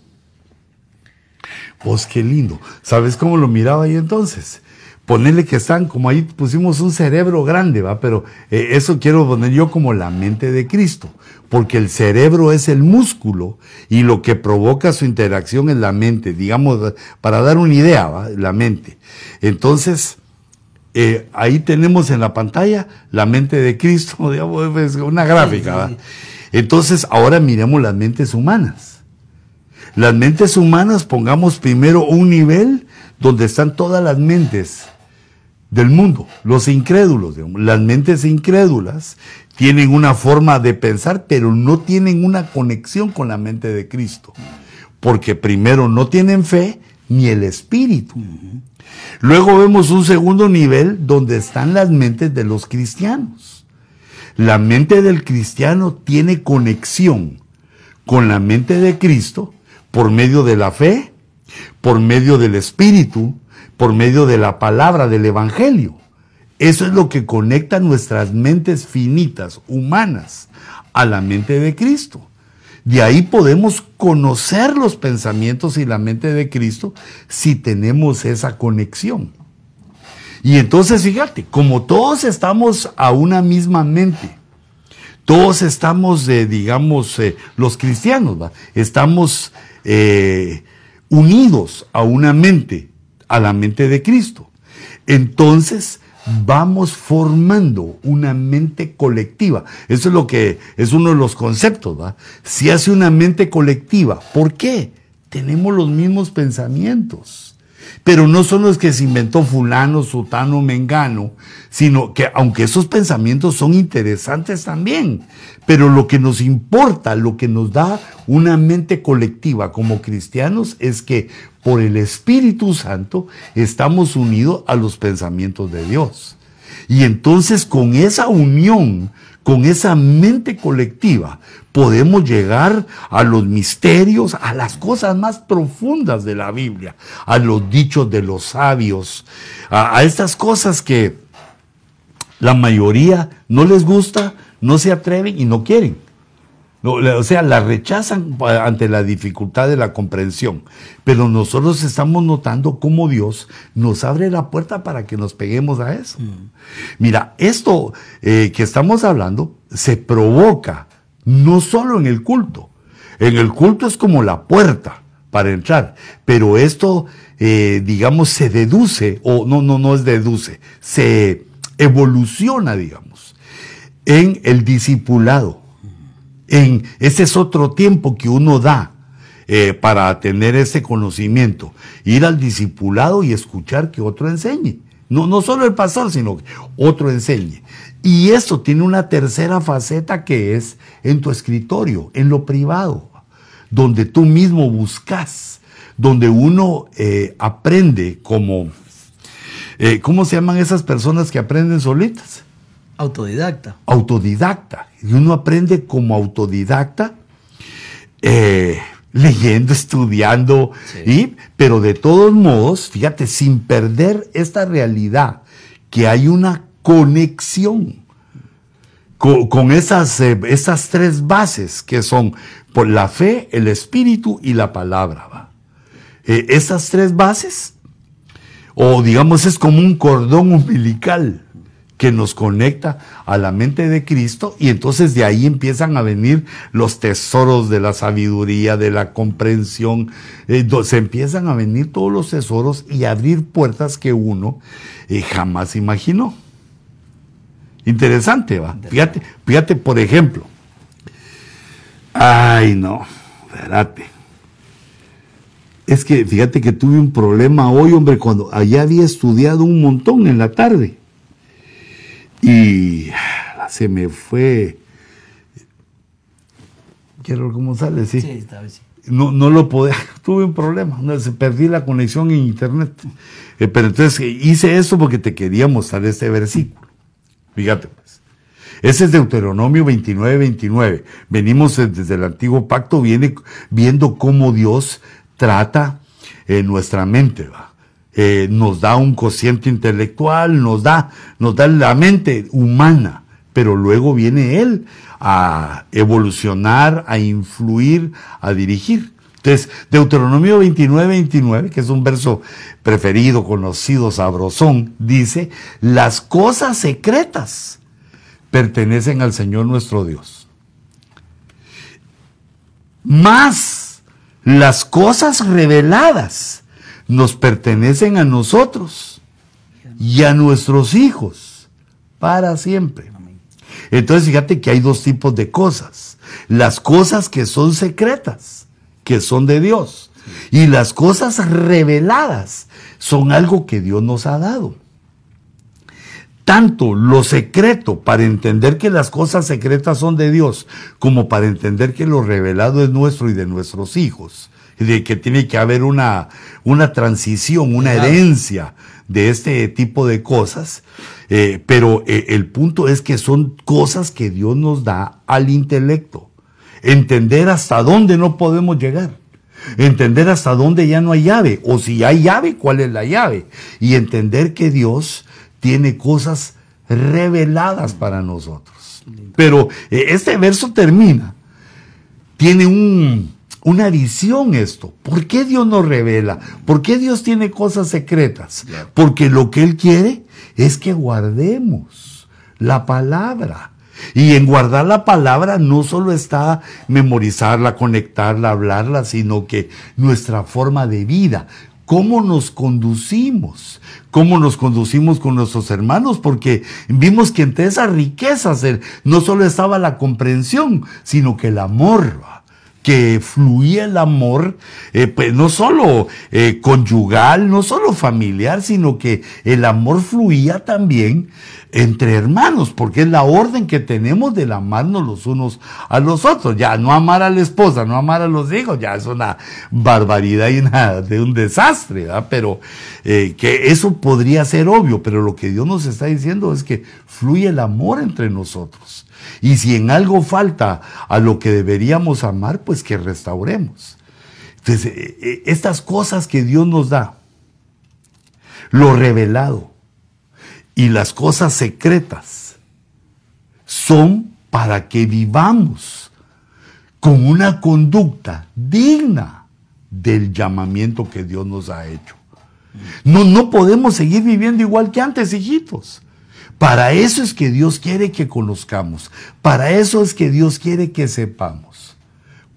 Pues qué lindo. ¿Sabes cómo lo miraba ahí entonces? Ponerle que están, como ahí pusimos un cerebro grande, ¿va? Pero eh, eso quiero poner yo como la mente de Cristo, porque el cerebro es el músculo y lo que provoca su interacción en la mente, digamos, para dar una idea, ¿va? La mente. Entonces, eh, ahí tenemos en la pantalla la mente de Cristo, [laughs] digamos, es una gráfica, ¿va? Entonces, ahora miremos las mentes humanas. Las mentes humanas, pongamos primero un nivel donde están todas las mentes del mundo, los incrédulos. Las mentes incrédulas tienen una forma de pensar, pero no tienen una conexión con la mente de Cristo. Porque primero no tienen fe ni el espíritu. Luego vemos un segundo nivel donde están las mentes de los cristianos. La mente del cristiano tiene conexión con la mente de Cristo por medio de la fe, por medio del Espíritu, por medio de la palabra del Evangelio. Eso es lo que conecta nuestras mentes finitas, humanas, a la mente de Cristo. De ahí podemos conocer los pensamientos y la mente de Cristo si tenemos esa conexión. Y entonces fíjate, como todos estamos a una misma mente, todos estamos, de, digamos, eh, los cristianos, estamos eh, unidos a una mente, a la mente de Cristo. Entonces vamos formando una mente colectiva. Eso es lo que es uno de los conceptos. ¿va? Si hace una mente colectiva, ¿por qué? Tenemos los mismos pensamientos pero no son los que se inventó fulano, sutano, mengano, sino que aunque esos pensamientos son interesantes también, pero lo que nos importa, lo que nos da una mente colectiva como cristianos es que por el Espíritu Santo estamos unidos a los pensamientos de Dios. Y entonces con esa unión, con esa mente colectiva, podemos llegar a los misterios, a las cosas más profundas de la Biblia, a los dichos de los sabios, a, estas cosas que la mayoría no les gusta, no se atreven y no quieren. O sea, la rechazan ante la dificultad de la comprensión. Pero nosotros estamos notando cómo Dios nos abre la puerta para que nos peguemos a eso. Mm. Mira, esto eh, que estamos hablando se provoca no solo en el culto. En el culto es como la puerta para entrar, pero esto, eh, digamos, se deduce, o no, no, no es deduce, se evoluciona, digamos. en el discipulado. En, ese es otro tiempo que uno da eh, para tener ese conocimiento. Ir al discipulado y escuchar que otro enseñe. No, no solo el pastor, sino que otro enseñe. Y eso tiene una tercera faceta que es en tu escritorio, en lo privado, donde tú mismo buscas, donde uno eh, aprende como, eh, ¿cómo se llaman esas personas que aprenden solitas? Autodidacta. Autodidacta. Y uno aprende como autodidacta, eh, leyendo, [laughs] estudiando, y, pero de todos modos, fíjate, sin perder esta realidad, que hay una conexión con, esas, eh, esas tres bases que son por la fe, el espíritu y la palabra. Eh, esas tres bases, o digamos es como un cordón umbilical que nos conecta a la mente de Cristo y entonces de ahí empiezan a venir los tesoros de la sabiduría, de la comprensión, eh, se empiezan a venir todos los tesoros y abrir puertas que uno jamás imaginó. Interesante, va. Fíjate, fíjate, por ejemplo. Ay, no, espérate. Es que fíjate que tuve un problema hoy, hombre, cuando allá había estudiado un montón en la tarde. Y se me fue. Quiero cómo sale, sí. Sí, está bien. No, no lo podía, [laughs] tuve un problema, no, se perdí la conexión en internet. Eh, pero entonces hice eso porque te quería mostrar este versículo. Fíjate pues. Ese es Deuteronomio 29, 29. Venimos desde el antiguo pacto, viene viendo cómo Dios trata en nuestra mente, ¿va? Eh, nos da un cociente intelectual, nos da, nos da la mente humana, pero luego viene Él a evolucionar, a influir, a dirigir. Entonces, Deuteronomio 29, 29, que es un verso preferido, conocido, sabrosón, dice, las cosas secretas pertenecen al Señor nuestro Dios. Más las cosas reveladas nos pertenecen a nosotros y a nuestros hijos para siempre. Entonces fíjate que hay dos tipos de cosas. Las cosas que son secretas que son de Dios. Y las cosas reveladas son algo que Dios nos ha dado. Tanto lo secreto para entender que las cosas secretas son de Dios, como para entender que lo revelado es nuestro y de nuestros hijos. De que tiene que haber una, una transición, una herencia de este tipo de cosas. Eh, pero eh, el punto es que son cosas que Dios nos da al intelecto. Entender hasta dónde no podemos llegar, entender hasta dónde ya no hay llave, o si hay llave, cuál es la llave, y entender que Dios tiene cosas reveladas para nosotros. Pero eh, este verso termina, tiene un, una visión esto. ¿Por qué Dios nos revela? ¿Por qué Dios tiene cosas secretas? Porque lo que Él quiere es que guardemos la palabra. Y en guardar la palabra no solo está memorizarla, conectarla, hablarla, sino que nuestra forma de vida, cómo nos conducimos, cómo nos conducimos con nuestros hermanos, porque vimos que entre esas riquezas no solo estaba la comprensión, sino que el amor que fluía el amor, eh, pues no solo eh, conyugal, no solo familiar, sino que el amor fluía también entre hermanos, porque es la orden que tenemos de amarnos los unos a los otros. Ya no amar a la esposa, no amar a los hijos, ya es una barbaridad y nada de un desastre, ¿verdad? Pero eh, que eso podría ser obvio, pero lo que Dios nos está diciendo es que fluye el amor entre nosotros. Y si en algo falta a lo que deberíamos amar, pues que restauremos. Entonces, eh, eh, estas cosas que Dios nos da, lo revelado y las cosas secretas, son para que vivamos con una conducta digna del llamamiento que Dios nos ha hecho. No, no podemos seguir viviendo igual que antes, hijitos. Para eso es que Dios quiere que conozcamos. Para eso es que Dios quiere que sepamos.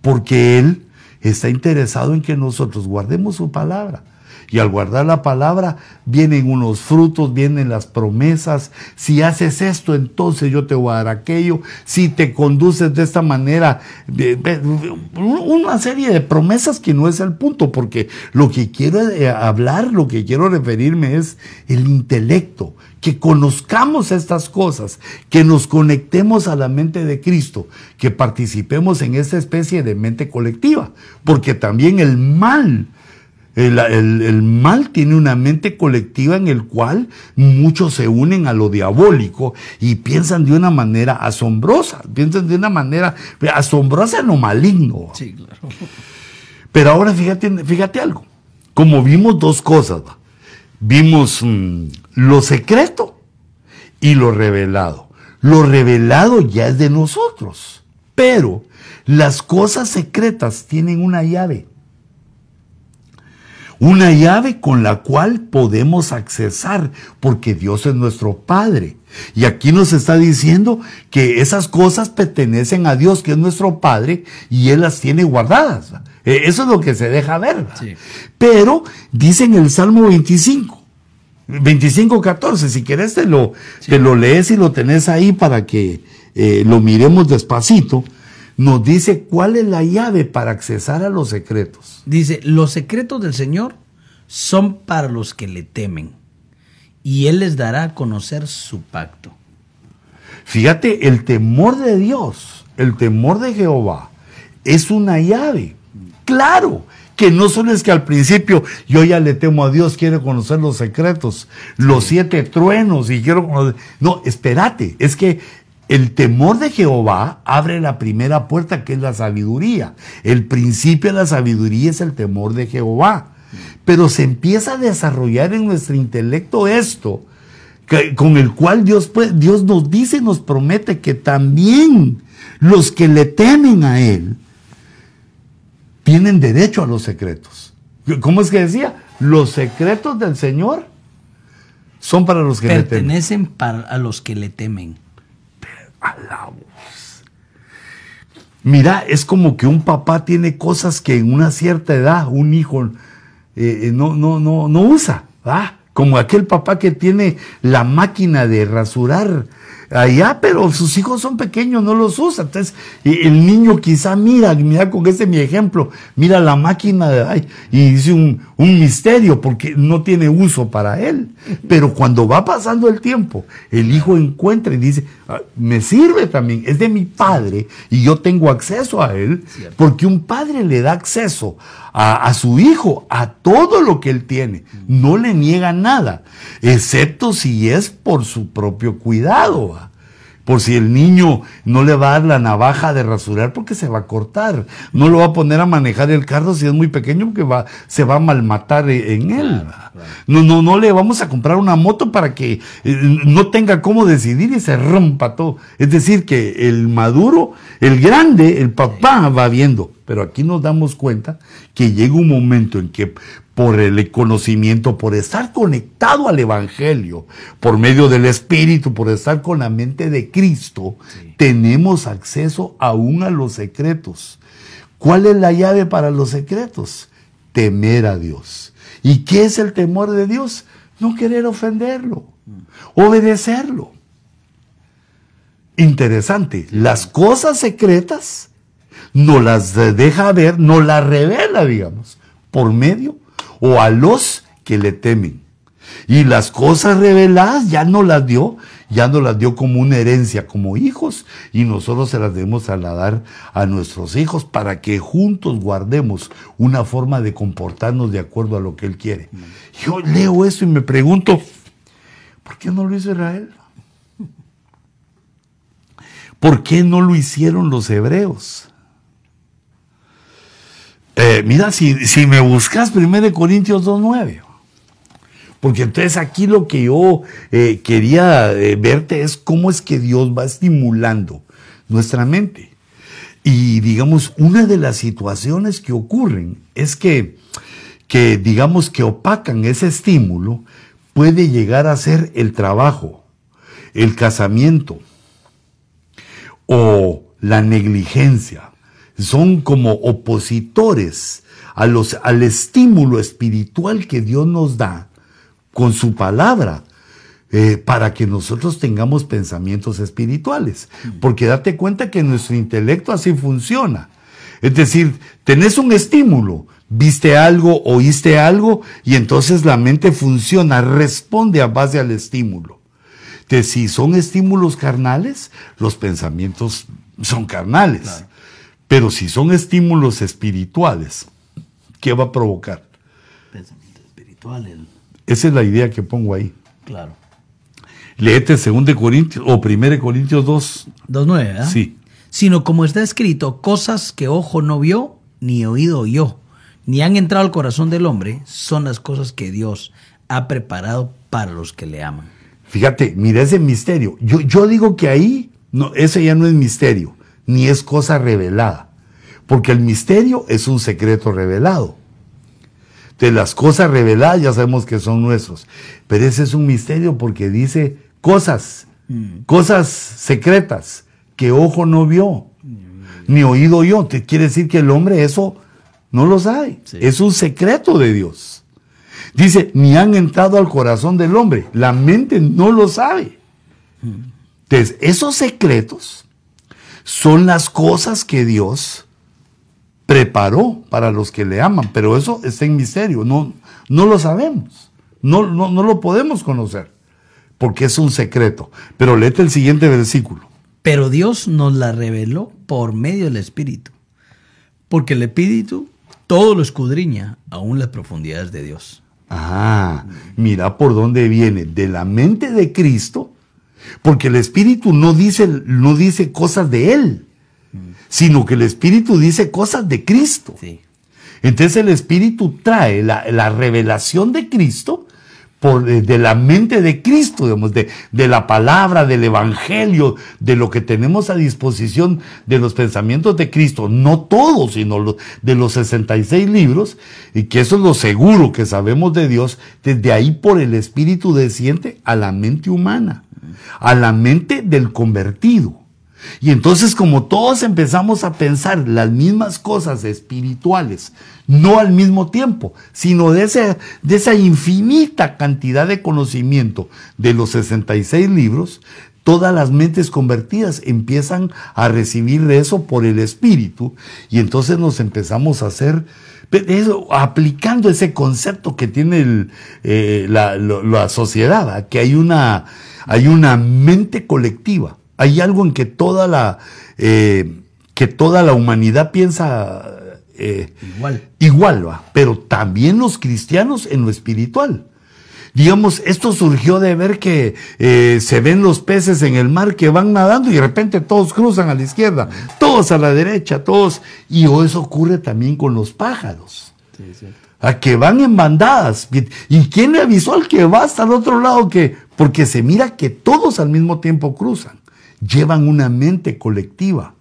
Porque Él está interesado en que nosotros guardemos su palabra. Y al guardar la palabra, vienen unos frutos, vienen las promesas. Si haces esto, entonces yo te voy a dar aquello. Si te conduces de esta manera, una serie de promesas que no es el punto, porque lo que quiero eh, hablar, lo que quiero referirme es el intelecto, que conozcamos estas cosas, que nos conectemos a la mente de Cristo, que participemos en esta especie de mente colectiva, porque también el mal, el, mal tiene una mente colectiva en el cual muchos se unen a lo diabólico y piensan de una manera asombrosa, piensan de una manera asombrosa en lo maligno. Sí, claro. Pero ahora fíjate, fíjate algo, como vimos dos cosas, vimos mm, lo secreto y lo revelado. Lo revelado ya es de nosotros, pero las cosas secretas tienen una llave. Una llave con la cual podemos accesar, porque Dios es nuestro Padre. Y aquí nos está diciendo que esas cosas pertenecen a Dios, que es nuestro Padre, y Él las tiene guardadas. E, eso es lo que se deja ver. Pero dice en el Salmo 25, 25, 14, si querés te lo, te lo lees y lo tenés ahí para que eh, lo miremos despacito, nos dice cuál es la llave para accesar a los secretos. Dice, los secretos del Señor son para los que le temen y Él les dará a conocer su pacto. Fíjate, el temor de Dios, el temor de Jehová, es una llave. Claro, que no solo es que al principio yo ya le temo a Dios, quiero conocer los secretos, los siete truenos y quiero conocer... No, espérate, es que el temor de Jehová abre la primera puerta que es la sabiduría. El principio de la sabiduría es el temor de Jehová. Pero se empieza a desarrollar en nuestro intelecto esto, con el cual Dios, Dios nos dice, nos promete que también los que le temen a Él, tienen derecho a los secretos. ¿Cómo es que decía? Los secretos del Señor son para los que le temen. Pertenecen a los que le temen. Mira, es como que un papá tiene cosas que en una cierta edad un hijo eh, eh, no, no, no, no usa. Como aquel papá que tiene la máquina de rasurar allá, pero sus hijos son pequeños, no los usa. Entonces, el niño quizá mira, mira con ese mi ejemplo, mira la máquina de, y dice un, un misterio porque no tiene uso para él. Pero cuando va pasando el tiempo, el hijo encuentra y dice, ah, me sirve también, es de mi padre y yo tengo acceso a él, porque un padre le da acceso a, a, su hijo, a todo lo que él tiene. No le niega nada, excepto si es por su propio cuidado por si el niño no le va a dar la navaja de rasurar porque se va a cortar, no lo va a poner a manejar el carro si es muy pequeño porque va, se va a malmatar e, en él. No, no, no le vamos a comprar una moto para que eh, no tenga cómo decidir y se rompa todo. Es decir, que el maduro, el grande, el papá va viendo. Pero aquí nos damos cuenta que llega un momento en que por el conocimiento, por estar conectado al Evangelio, por medio del Espíritu, por estar con la mente de Cristo, tenemos acceso aún a los secretos. ¿Cuál es la llave para los secretos? Temer a Dios. ¿Y qué es el temor de Dios? No querer ofenderlo, obedecerlo. Interesante, las cosas secretas no las deja ver, no las revela, digamos, por medio o a los que le temen. Y las cosas reveladas ya no las dio, ya no las dio como una herencia, como hijos, y nosotros se las debemos trasladar a nuestros hijos para que juntos guardemos una forma de comportarnos de acuerdo a lo que Él quiere. Yo leo eso y me pregunto, ¿por qué no lo hizo Israel? ¿Por qué no lo hicieron los hebreos? Eh, mira, si, me buscas 1 Corintios 2.9, porque entonces aquí lo que yo eh, quería eh, verte es cómo es que Dios va estimulando nuestra mente. Y digamos, una de las situaciones que ocurren es que, que digamos, que opacan ese estímulo puede llegar a ser el trabajo, el casamiento o la negligencia son como opositores a los, al estímulo espiritual que Dios nos da con su palabra. eh, para que nosotros tengamos pensamientos espirituales. Porque date cuenta que nuestro intelecto así funciona. Es decir, tenés un estímulo, viste algo, oíste algo, y entonces la mente funciona, responde a base al estímulo. Entonces, si son estímulos carnales, los pensamientos son carnales. Pero si son estímulos espirituales, ¿qué va a provocar? Pensamiento espiritual, el- Esa es la idea que pongo ahí. claro. Leete 2 Corintios o 1 Corintios 2. 2.9, ¿verdad? Sí. Sino como está escrito, cosas que ojo no vio, ni oído oyó, ni han entrado al corazón del hombre, son las cosas que Dios ha preparado para los que le aman. Fíjate, mira ese misterio. Yo, yo digo que ahí, no, eso ya no es misterio, ni es cosa revelada. Porque el misterio es un secreto revelado. De las cosas reveladas ya sabemos que son nuestros. Pero ese es un misterio porque dice cosas, cosas secretas que ojo no vio, ni oído yo. Te quiere decir que el hombre eso no lo sabe. Sí. Es un secreto de Dios. Dice, ni han entrado al corazón del hombre. La mente no lo sabe. Entonces, esos secretos son las cosas que Dios preparó para los que le aman, pero eso está en misterio, no, no lo sabemos, no, no, no lo podemos conocer, porque es un secreto. Pero léete el siguiente versículo. Pero Dios nos la reveló por medio del Espíritu. Porque el Espíritu todo lo escudriña, aún las profundidades de Dios. Ah, mira por dónde viene, de la mente de Cristo, porque el Espíritu no dice, no dice cosas de Él, sino que el Espíritu dice cosas de Cristo. Sí. Entonces el Espíritu trae la, la revelación de Cristo por, de, de la mente de Cristo, digamos, de, de la palabra, del Evangelio, de lo que tenemos a disposición de los pensamientos de Cristo, no todos, sino los, de los 66 libros, y que eso es lo seguro que sabemos de Dios, desde ahí por el Espíritu desciende a la mente humana, a la mente del convertido. Y entonces como todos empezamos a pensar las mismas cosas espirituales, no al mismo tiempo, sino de, ese, de esa infinita cantidad de conocimiento de los 66 libros, todas las mentes convertidas empiezan a recibir de eso por el Espíritu y entonces nos empezamos a hacer aplicando ese concepto que tiene eh, la, sociedad, que hay una, hay una mente colectiva, hay algo en que toda la, eh, que toda la humanidad piensa eh, Igual. igual, ¿va? pero también los cristianos en lo espiritual. Digamos, esto surgió de ver que eh, se ven los peces en el mar que van nadando y de repente todos cruzan a la izquierda, todos a la derecha, todos. Y eso ocurre también con los pájaros. A que van en bandadas. ¿Y quién le avisó al que va hasta el otro lado que? Porque se mira que todos al mismo tiempo cruzan. Llevan una mente colectiva.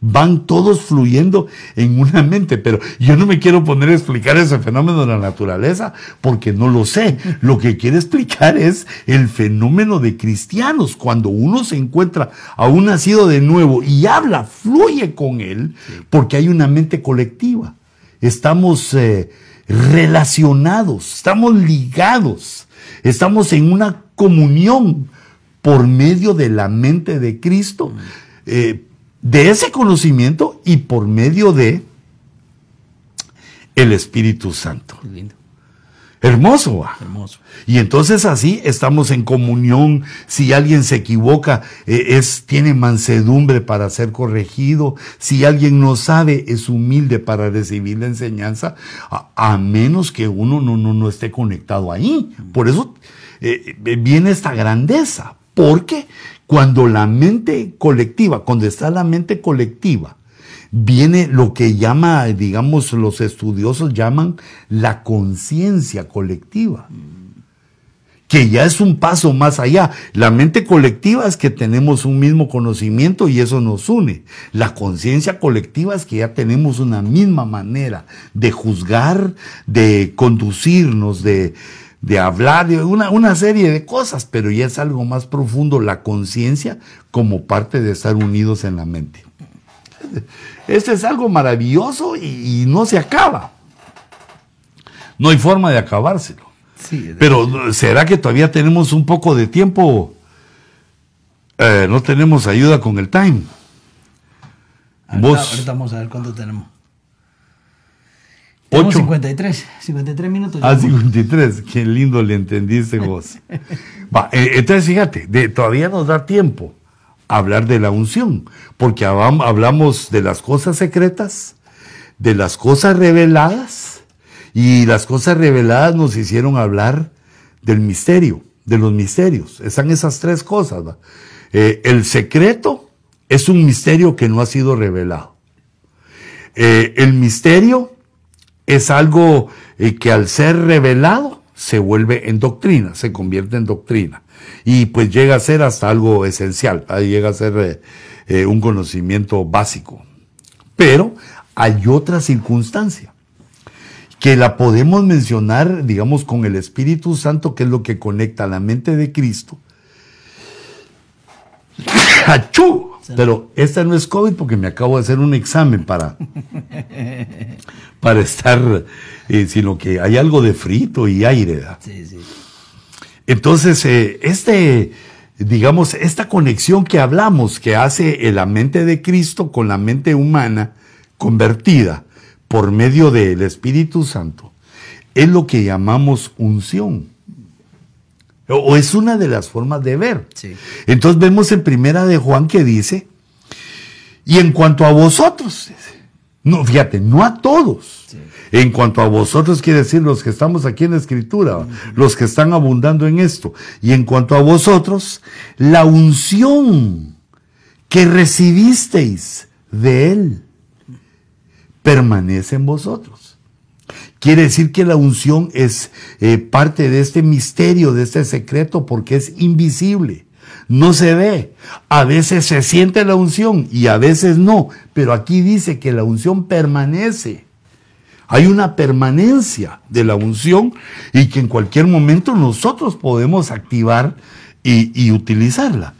Van todos fluyendo en una mente, pero yo no me quiero poner a explicar ese fenómeno de la naturaleza porque no lo sé. Lo que quiero explicar es el fenómeno de cristianos. Cuando uno se encuentra a un nacido de nuevo y habla, fluye con él porque hay una mente colectiva. Estamos eh, relacionados, estamos ligados, estamos en una comunión por medio de la mente de Cristo, eh, de ese conocimiento y por medio de el Espíritu Santo. Lindo. Hermoso. ¿va? Hermoso. Y entonces así estamos en comunión. Si alguien se equivoca, eh, es, tiene mansedumbre para ser corregido. Si alguien no sabe, es humilde para recibir la enseñanza, a, a menos que uno no, no, no esté conectado ahí. Por eso eh, eh, viene esta grandeza. Porque cuando la mente colectiva, cuando está la mente colectiva, viene lo que llama, digamos, los estudiosos llaman la conciencia colectiva, que ya es un paso más allá. La mente colectiva es que tenemos un mismo conocimiento y eso nos une. La conciencia colectiva es que ya tenemos una misma manera de juzgar, de conducirnos, de, de hablar, de una, una serie de cosas, pero ya es algo más profundo la conciencia como parte de estar unidos en la mente. [laughs] Este es algo maravilloso y, y no se acaba. No hay forma de acabárselo. Sí, Pero ¿será que todavía tenemos un poco de tiempo? Eh, no tenemos ayuda con el time. ahorita, Vos, ahorita vamos a ver cuánto tenemos. Tenemos Ocho. 53, 53 minutos. Ah, 53. Qué lindo le entendiste vos. [laughs] Va, eh, entonces fíjate, de- todavía nos da tiempo hablar de la unción, porque hablamos de las cosas secretas, de las cosas reveladas, y las cosas reveladas nos hicieron hablar del misterio, de los misterios. Están esas tres cosas. Eh, el secreto es un misterio que no ha sido revelado. Eh, el misterio es algo eh, que al ser revelado se vuelve en doctrina, se convierte en doctrina. Y pues llega a ser hasta algo esencial, llega a ser eh, eh, un conocimiento básico. Pero hay otra circunstancia que la podemos mencionar, digamos, con el Espíritu Santo, que es lo que conecta la mente de Cristo. [coughs] ¡Achú! Pero esta no es COVID porque me acabo de hacer un examen para, [laughs] para estar, eh, sino que hay algo de frito y aire. Sí, sí. Entonces, eh, este, digamos, esta conexión que hablamos, que hace la mente de Cristo con la mente humana convertida por medio del Espíritu Santo, es lo que llamamos unción. O, es una de las formas de ver. Sí. Entonces vemos en primera de Juan que dice, y en cuanto a vosotros, no, fíjate, no a todos. En cuanto a vosotros quiere decir los que estamos aquí en la escritura, los que están abundando en esto. Y en cuanto a vosotros, la unción que recibisteis de él permanece en vosotros. Quiere decir que la unción es eh, parte de este misterio, de este secreto, porque es invisible. No se ve. A veces se siente la unción y a veces no. Pero aquí dice que la unción permanece. Hay una permanencia de la unción y que en cualquier momento nosotros podemos activar y, y utilizarla.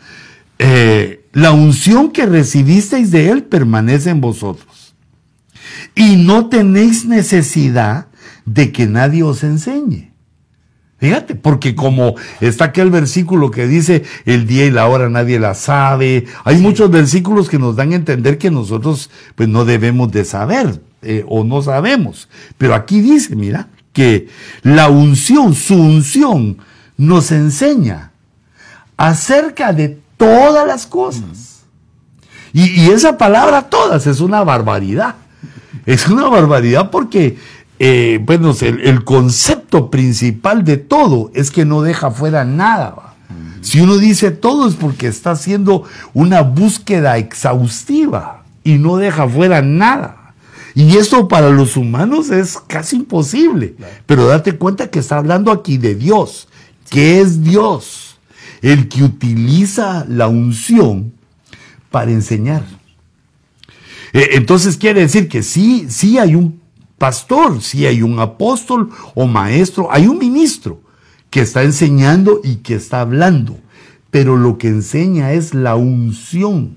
Eh, la unción que recibisteis de Él permanece en vosotros. Y no tenéis necesidad de que nadie os enseñe. Fíjate, porque como está aquel versículo que dice el día y la hora nadie la sabe, hay muchos versículos que nos dan a entender que nosotros pues no debemos de saber eh, o no sabemos. Pero aquí dice, mira, que la unción, su unción, nos enseña acerca de todas las cosas. Y, y esa palabra todas es una barbaridad. Es una barbaridad porque, eh, bueno, el, el concepto principal de todo es que no deja fuera nada. ¿va? Si uno dice todo es porque está haciendo una búsqueda exhaustiva y no deja fuera nada. Y eso para los humanos es casi imposible. Pero date cuenta que está hablando aquí de Dios, que es Dios, el que utiliza la unción para enseñar. Eh, Entonces quiere decir que sí, sí hay un pastor, sí hay un apóstol o maestro, hay un ministro que está enseñando y que está hablando, pero lo que enseña es la unción,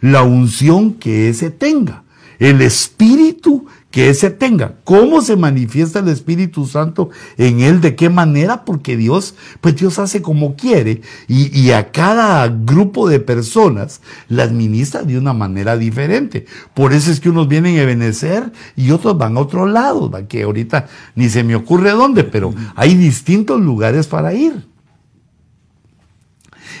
la unción que ese tenga, el espíritu que ese tenga. ¿Cómo se manifiesta el Espíritu Santo en él? ¿De qué manera? Porque Dios, pues Dios hace como quiere y, y a cada grupo de personas la administra de una manera diferente. Por eso es que unos vienen a Ebenecer y otros van a otro lado, que ahorita ni se me ocurre dónde, pero hay distintos lugares para ir.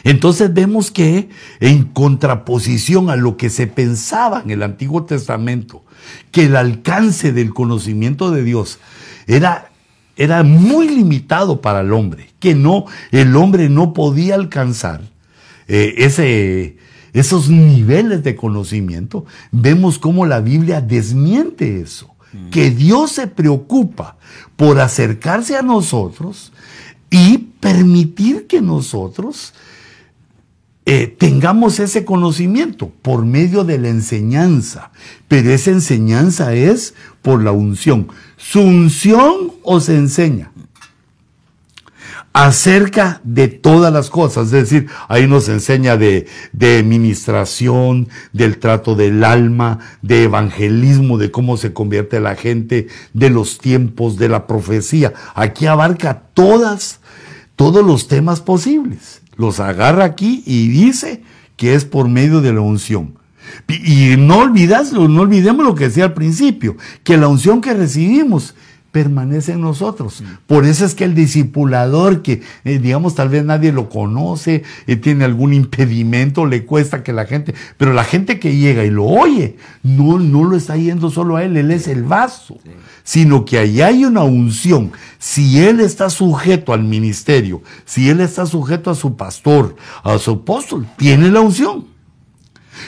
Entonces vemos que en contraposición a lo que se pensaba en el Antiguo Testamento, que el alcance del conocimiento de Dios era, era muy limitado para el hombre, que no, el hombre no podía alcanzar eh, ese, esos niveles de conocimiento, vemos cómo la Biblia desmiente eso, que Dios se preocupa por acercarse a nosotros y permitir que nosotros eh, tengamos ese conocimiento por medio de la enseñanza, pero esa enseñanza es por la unción. Su unción os enseña acerca de todas las cosas. Es decir, ahí nos enseña de, de ministración, del trato del alma, de evangelismo, de cómo se convierte la gente, de los tiempos, de la profecía. Aquí abarca todas, todos los temas posibles. Los agarra aquí y dice que es por medio de la unción. Y no olvidas, no olvidemos lo que decía al principio, que la unción que recibimos permanece en nosotros. Por eso es que el discipulador, que eh, digamos tal vez nadie lo conoce, eh, tiene algún impedimento, le cuesta que la gente, pero la gente que llega y lo oye, no, no lo está yendo solo a él, él es el vaso, sino que ahí hay una unción. Si él está sujeto al ministerio, si él está sujeto a su pastor, a su apóstol, tiene la unción.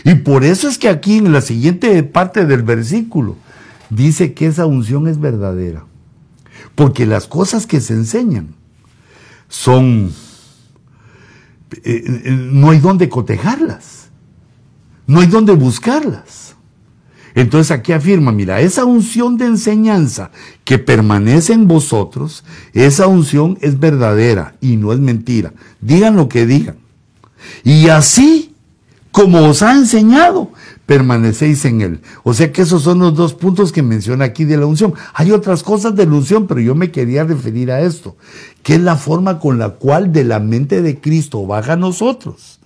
Y por eso es que aquí en la siguiente parte del versículo dice que esa unción es verdadera. Porque las cosas que se enseñan son... Eh, eh, no hay dónde cotejarlas. No hay dónde buscarlas. Entonces aquí afirma, mira, esa unción de enseñanza que permanece en vosotros, esa unción es verdadera y no es mentira. Digan lo que digan. Y así como os ha enseñado, permanecéis en él. O sea que esos son los dos puntos que menciona aquí de la unción. Hay otras cosas de la unción, pero yo me quería referir a esto, que es la forma con la cual de la mente de Cristo baja a nosotros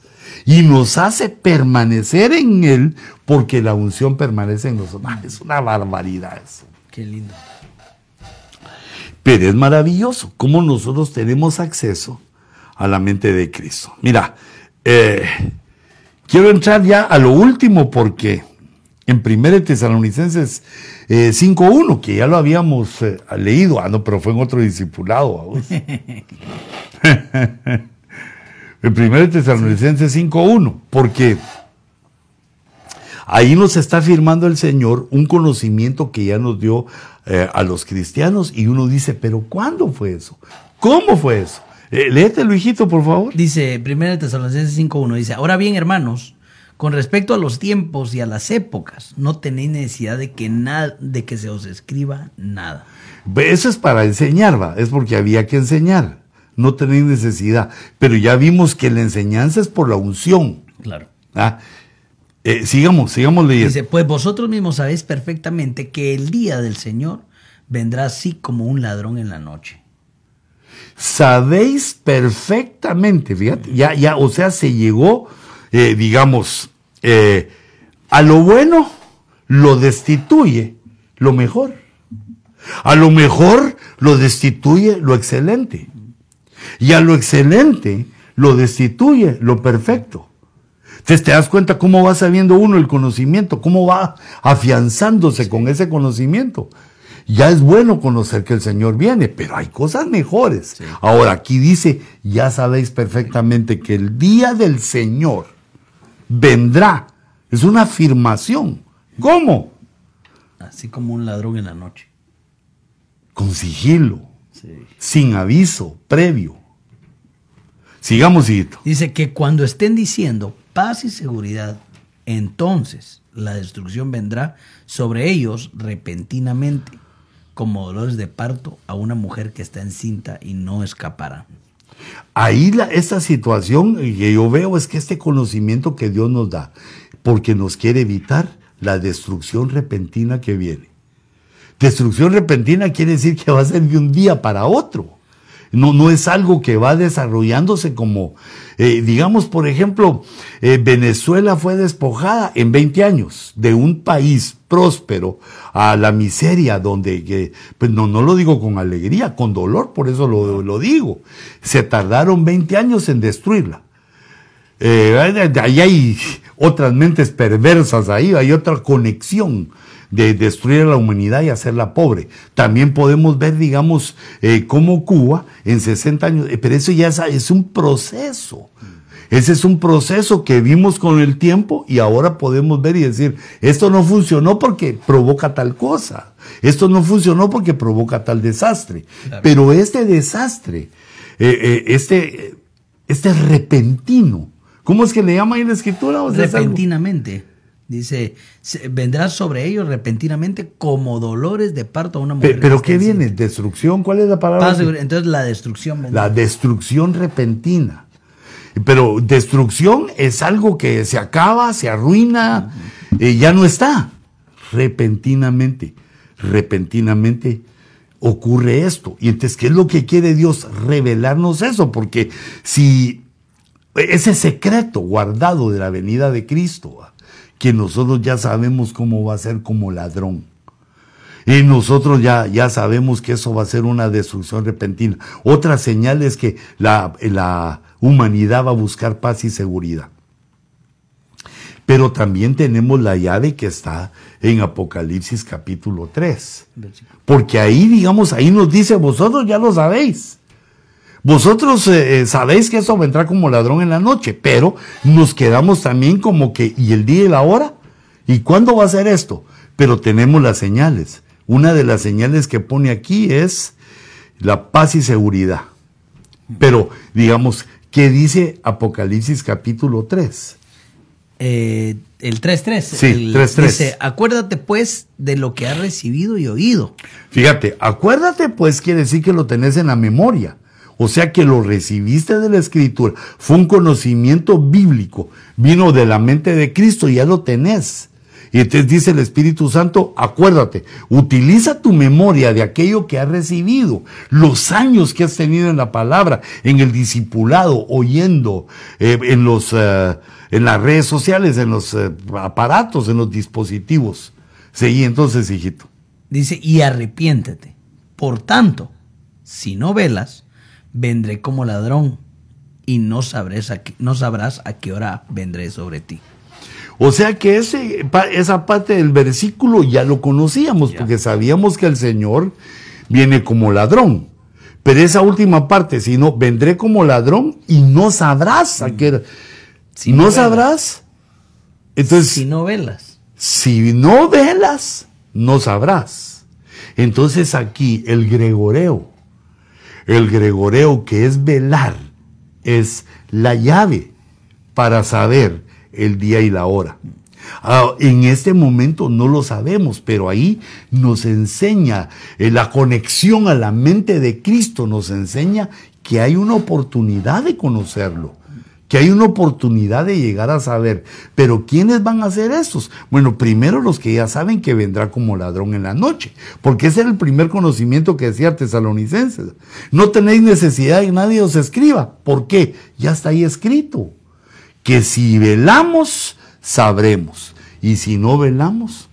y nos hace permanecer en él porque la unción permanece en nosotros. Ah, es una barbaridad eso. Qué lindo. Pero es maravilloso cómo nosotros tenemos acceso a la mente de Cristo. Mira, eh, Quiero entrar ya a lo último porque en 1 Tesalonicenses 5.1, eh, que ya lo habíamos eh, leído, ah, no, pero fue en otro discipulado. [laughs] en 1 Tesalonicenses 5.1, porque ahí nos está afirmando el Señor un conocimiento que ya nos dio eh, a los cristianos y uno dice, pero ¿cuándo fue eso? ¿Cómo fue eso? Eh, léetelo, hijito, por favor. Dice 1 Tesalonicenses 5.1, dice, ahora bien, hermanos, con respecto a los tiempos y a las épocas, no tenéis necesidad de que, nada, de que se os escriba nada. Eso es para enseñar, va, es porque había que enseñar, no tenéis necesidad. Pero ya vimos que la enseñanza es por la unción. Claro. ¿Ah? Eh, sigamos, sigamos leyendo. Dice, pues vosotros mismos sabéis perfectamente que el día del Señor vendrá así como un ladrón en la noche sabéis perfectamente, fíjate, ya, ya, o sea, se llegó, eh, digamos, eh, a lo bueno lo destituye lo mejor. A lo mejor lo destituye lo excelente. Y a lo excelente lo destituye lo perfecto. Entonces te das cuenta cómo va sabiendo uno el conocimiento, cómo va afianzándose con ese conocimiento. Ya es bueno conocer que el Señor viene, pero hay cosas mejores. Ahora, aquí dice, ya sabéis perfectamente que el día del Señor vendrá. Es una afirmación. ¿Cómo? Así como un ladrón en la noche. Con sigilo. Sin aviso previo. Sigamos, hijito. Dice que cuando estén diciendo paz y seguridad, entonces la destrucción vendrá sobre ellos repentinamente como dolores de parto a una mujer que está encinta y no escapará. Ahí la, esta situación que yo veo es que este conocimiento que Dios nos da, porque nos quiere evitar la destrucción repentina que viene. Destrucción repentina quiere decir que va a ser de un día para otro. No, no es algo que va desarrollándose como, eh, digamos, por ejemplo, eh, Venezuela fue despojada en 20 años de un país próspero a la miseria, donde, pues no, no lo digo con alegría, con dolor, por eso lo, lo digo. Se tardaron 20 años en destruirla. Eh, ahí hay otras mentes perversas ahí, hay otra conexión de destruir a la humanidad y hacerla pobre. También podemos ver, digamos, eh, cómo Cuba en 60 años, eh, pero eso ya es, un proceso. Ese es un proceso que vimos con el tiempo y ahora podemos ver y decir, esto no funcionó porque provoca tal cosa, esto no funcionó porque provoca tal desastre. Pero este desastre, eh, este, este repentino, ¿cómo es que le llama ahí la escritura? Repentinamente Dice, "Se- vendrá sobre ellos repentinamente como dolores de parto a una mujer. Pe- ¿Pero qué viene? encinta". ¿Destrucción? ¿Cuál es la palabra? Entonces la destrucción vendrá. La destrucción repentina. Pero destrucción es algo que se acaba, se arruina, eh, ya no está. Repentinamente, repentinamente ocurre esto. Y entonces, ¿qué es lo que quiere Dios? Revelarnos eso, porque si ese secreto guardado de la venida de Cristo, ¿va? Que nosotros ya sabemos cómo va a ser como ladrón. Y nosotros ya, ya sabemos que eso va a ser una destrucción repentina. Otra señal es que la, la humanidad va a buscar paz y seguridad. Pero también tenemos la llave que está en Apocalipsis capítulo 3. Versículo. Porque ahí, digamos, ahí nos dice, vosotros ya lo sabéis. Vosotros eh, eh, sabéis que eso vendrá como ladrón en la noche, pero nos quedamos también como que, ¿y el día y la hora? ¿Y cuándo va a ser esto? Pero tenemos las señales. Una de las señales que pone aquí es la paz y seguridad. Pero, digamos, ¿qué dice Apocalipsis capítulo 3? Eh, el 3.3. Sí, el- 3.3. Dice, acuérdate pues de lo que has recibido y oído. Fíjate, acuérdate pues quiere decir que lo tenés en la memoria. O sea que lo recibiste de la escritura. Fue un conocimiento bíblico. Vino de la mente de Cristo ya lo tenés. Y entonces dice el Espíritu Santo, acuérdate, utiliza tu memoria de aquello que has recibido, los años que has tenido en la palabra, en el discipulado, oyendo, eh, en, los, eh, en las redes sociales, en los eh, aparatos, en los dispositivos. Seguí entonces, hijito. Dice, y arrepiéntete. Por tanto, si no velas, vendré como ladrón y no sabrás a qué, no sabrás a qué hora vendré sobre ti. O sea que ese, esa parte del versículo ya lo conocíamos, Ya. porque sabíamos que el Señor viene como ladrón. Pero esa última parte, si no, vendré como ladrón y no sabrás a qué. Si no sabrás. Entonces, si no velas. si no velas, no sabrás. Entonces aquí el gregoreo, el gregoreo que es velar, es la llave para saber el día y la hora. Ah, en este momento no lo sabemos, pero ahí nos enseña eh, la conexión a la mente de Cristo, nos enseña que hay una oportunidad de conocerlo, que hay una oportunidad de llegar a saber. Pero ¿quiénes van a ser esos? Bueno, primero los que ya saben que vendrá como ladrón en la noche, porque ese era el primer conocimiento que decía Tesalonicenses. No tenéis necesidad de que nadie os escriba. ¿Por qué? Ya está ahí escrito que si velamos, sabremos. Y si no velamos,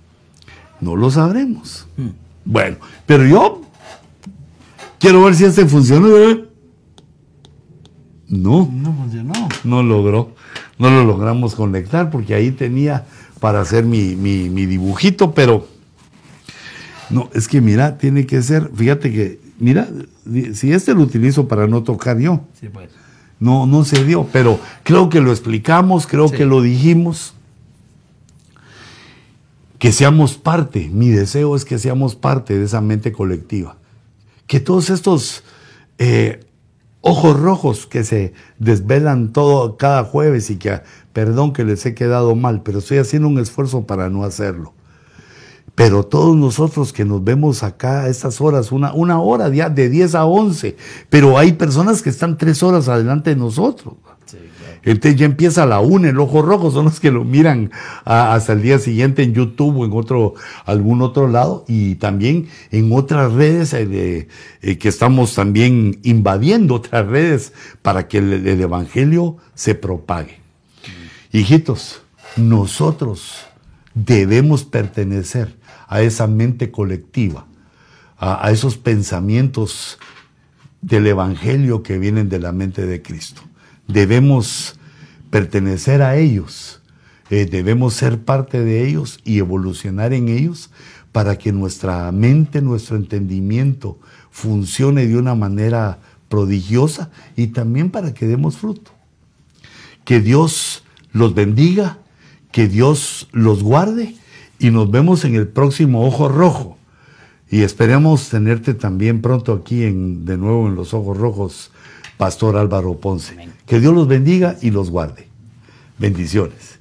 no lo sabremos. Bueno, pero yo quiero ver si este funciona. No, No funcionó. no logró. No lo logramos conectar porque ahí tenía para hacer mi, mi- mi dibujito, pero no, es que mira, tiene que ser, fíjate que, mira, si este lo utilizo para no tocar yo, Sí, pues. no, no se dio, pero creo que lo explicamos, creo Sí. que lo dijimos. Que seamos parte, mi deseo es que seamos parte de esa mente colectiva. Que todos estos eh, ojos rojos que se desvelan todo cada jueves y que, perdón que les he quedado mal, pero estoy haciendo un esfuerzo para no hacerlo. Pero todos nosotros que nos vemos acá a estas horas, una, una hora de 10 a 11, pero hay personas que están tres horas adelante de nosotros. Entonces ya empieza la una, el ojo rojo, son los que lo miran ah, hasta el día siguiente en YouTube o en otro, algún otro lado, y también en otras redes eh, eh, que estamos también invadiendo otras redes para que el, el evangelio se propague. Hijitos, nosotros debemos pertenecer a esa mente colectiva, a esos pensamientos del Evangelio que vienen de la mente de Cristo. Debemos pertenecer a ellos, eh, debemos ser parte de ellos y evolucionar en ellos para que nuestra mente, nuestro entendimiento funcione de una manera prodigiosa y también para que demos fruto. Que Dios los bendiga, que Dios los guarde y nos vemos en el próximo Ojo Rojo. Y esperemos tenerte también pronto aquí en, de nuevo en los Ojos Rojos, Pastor Álvaro Ponce. Que Dios los bendiga y los guarde. Bendiciones.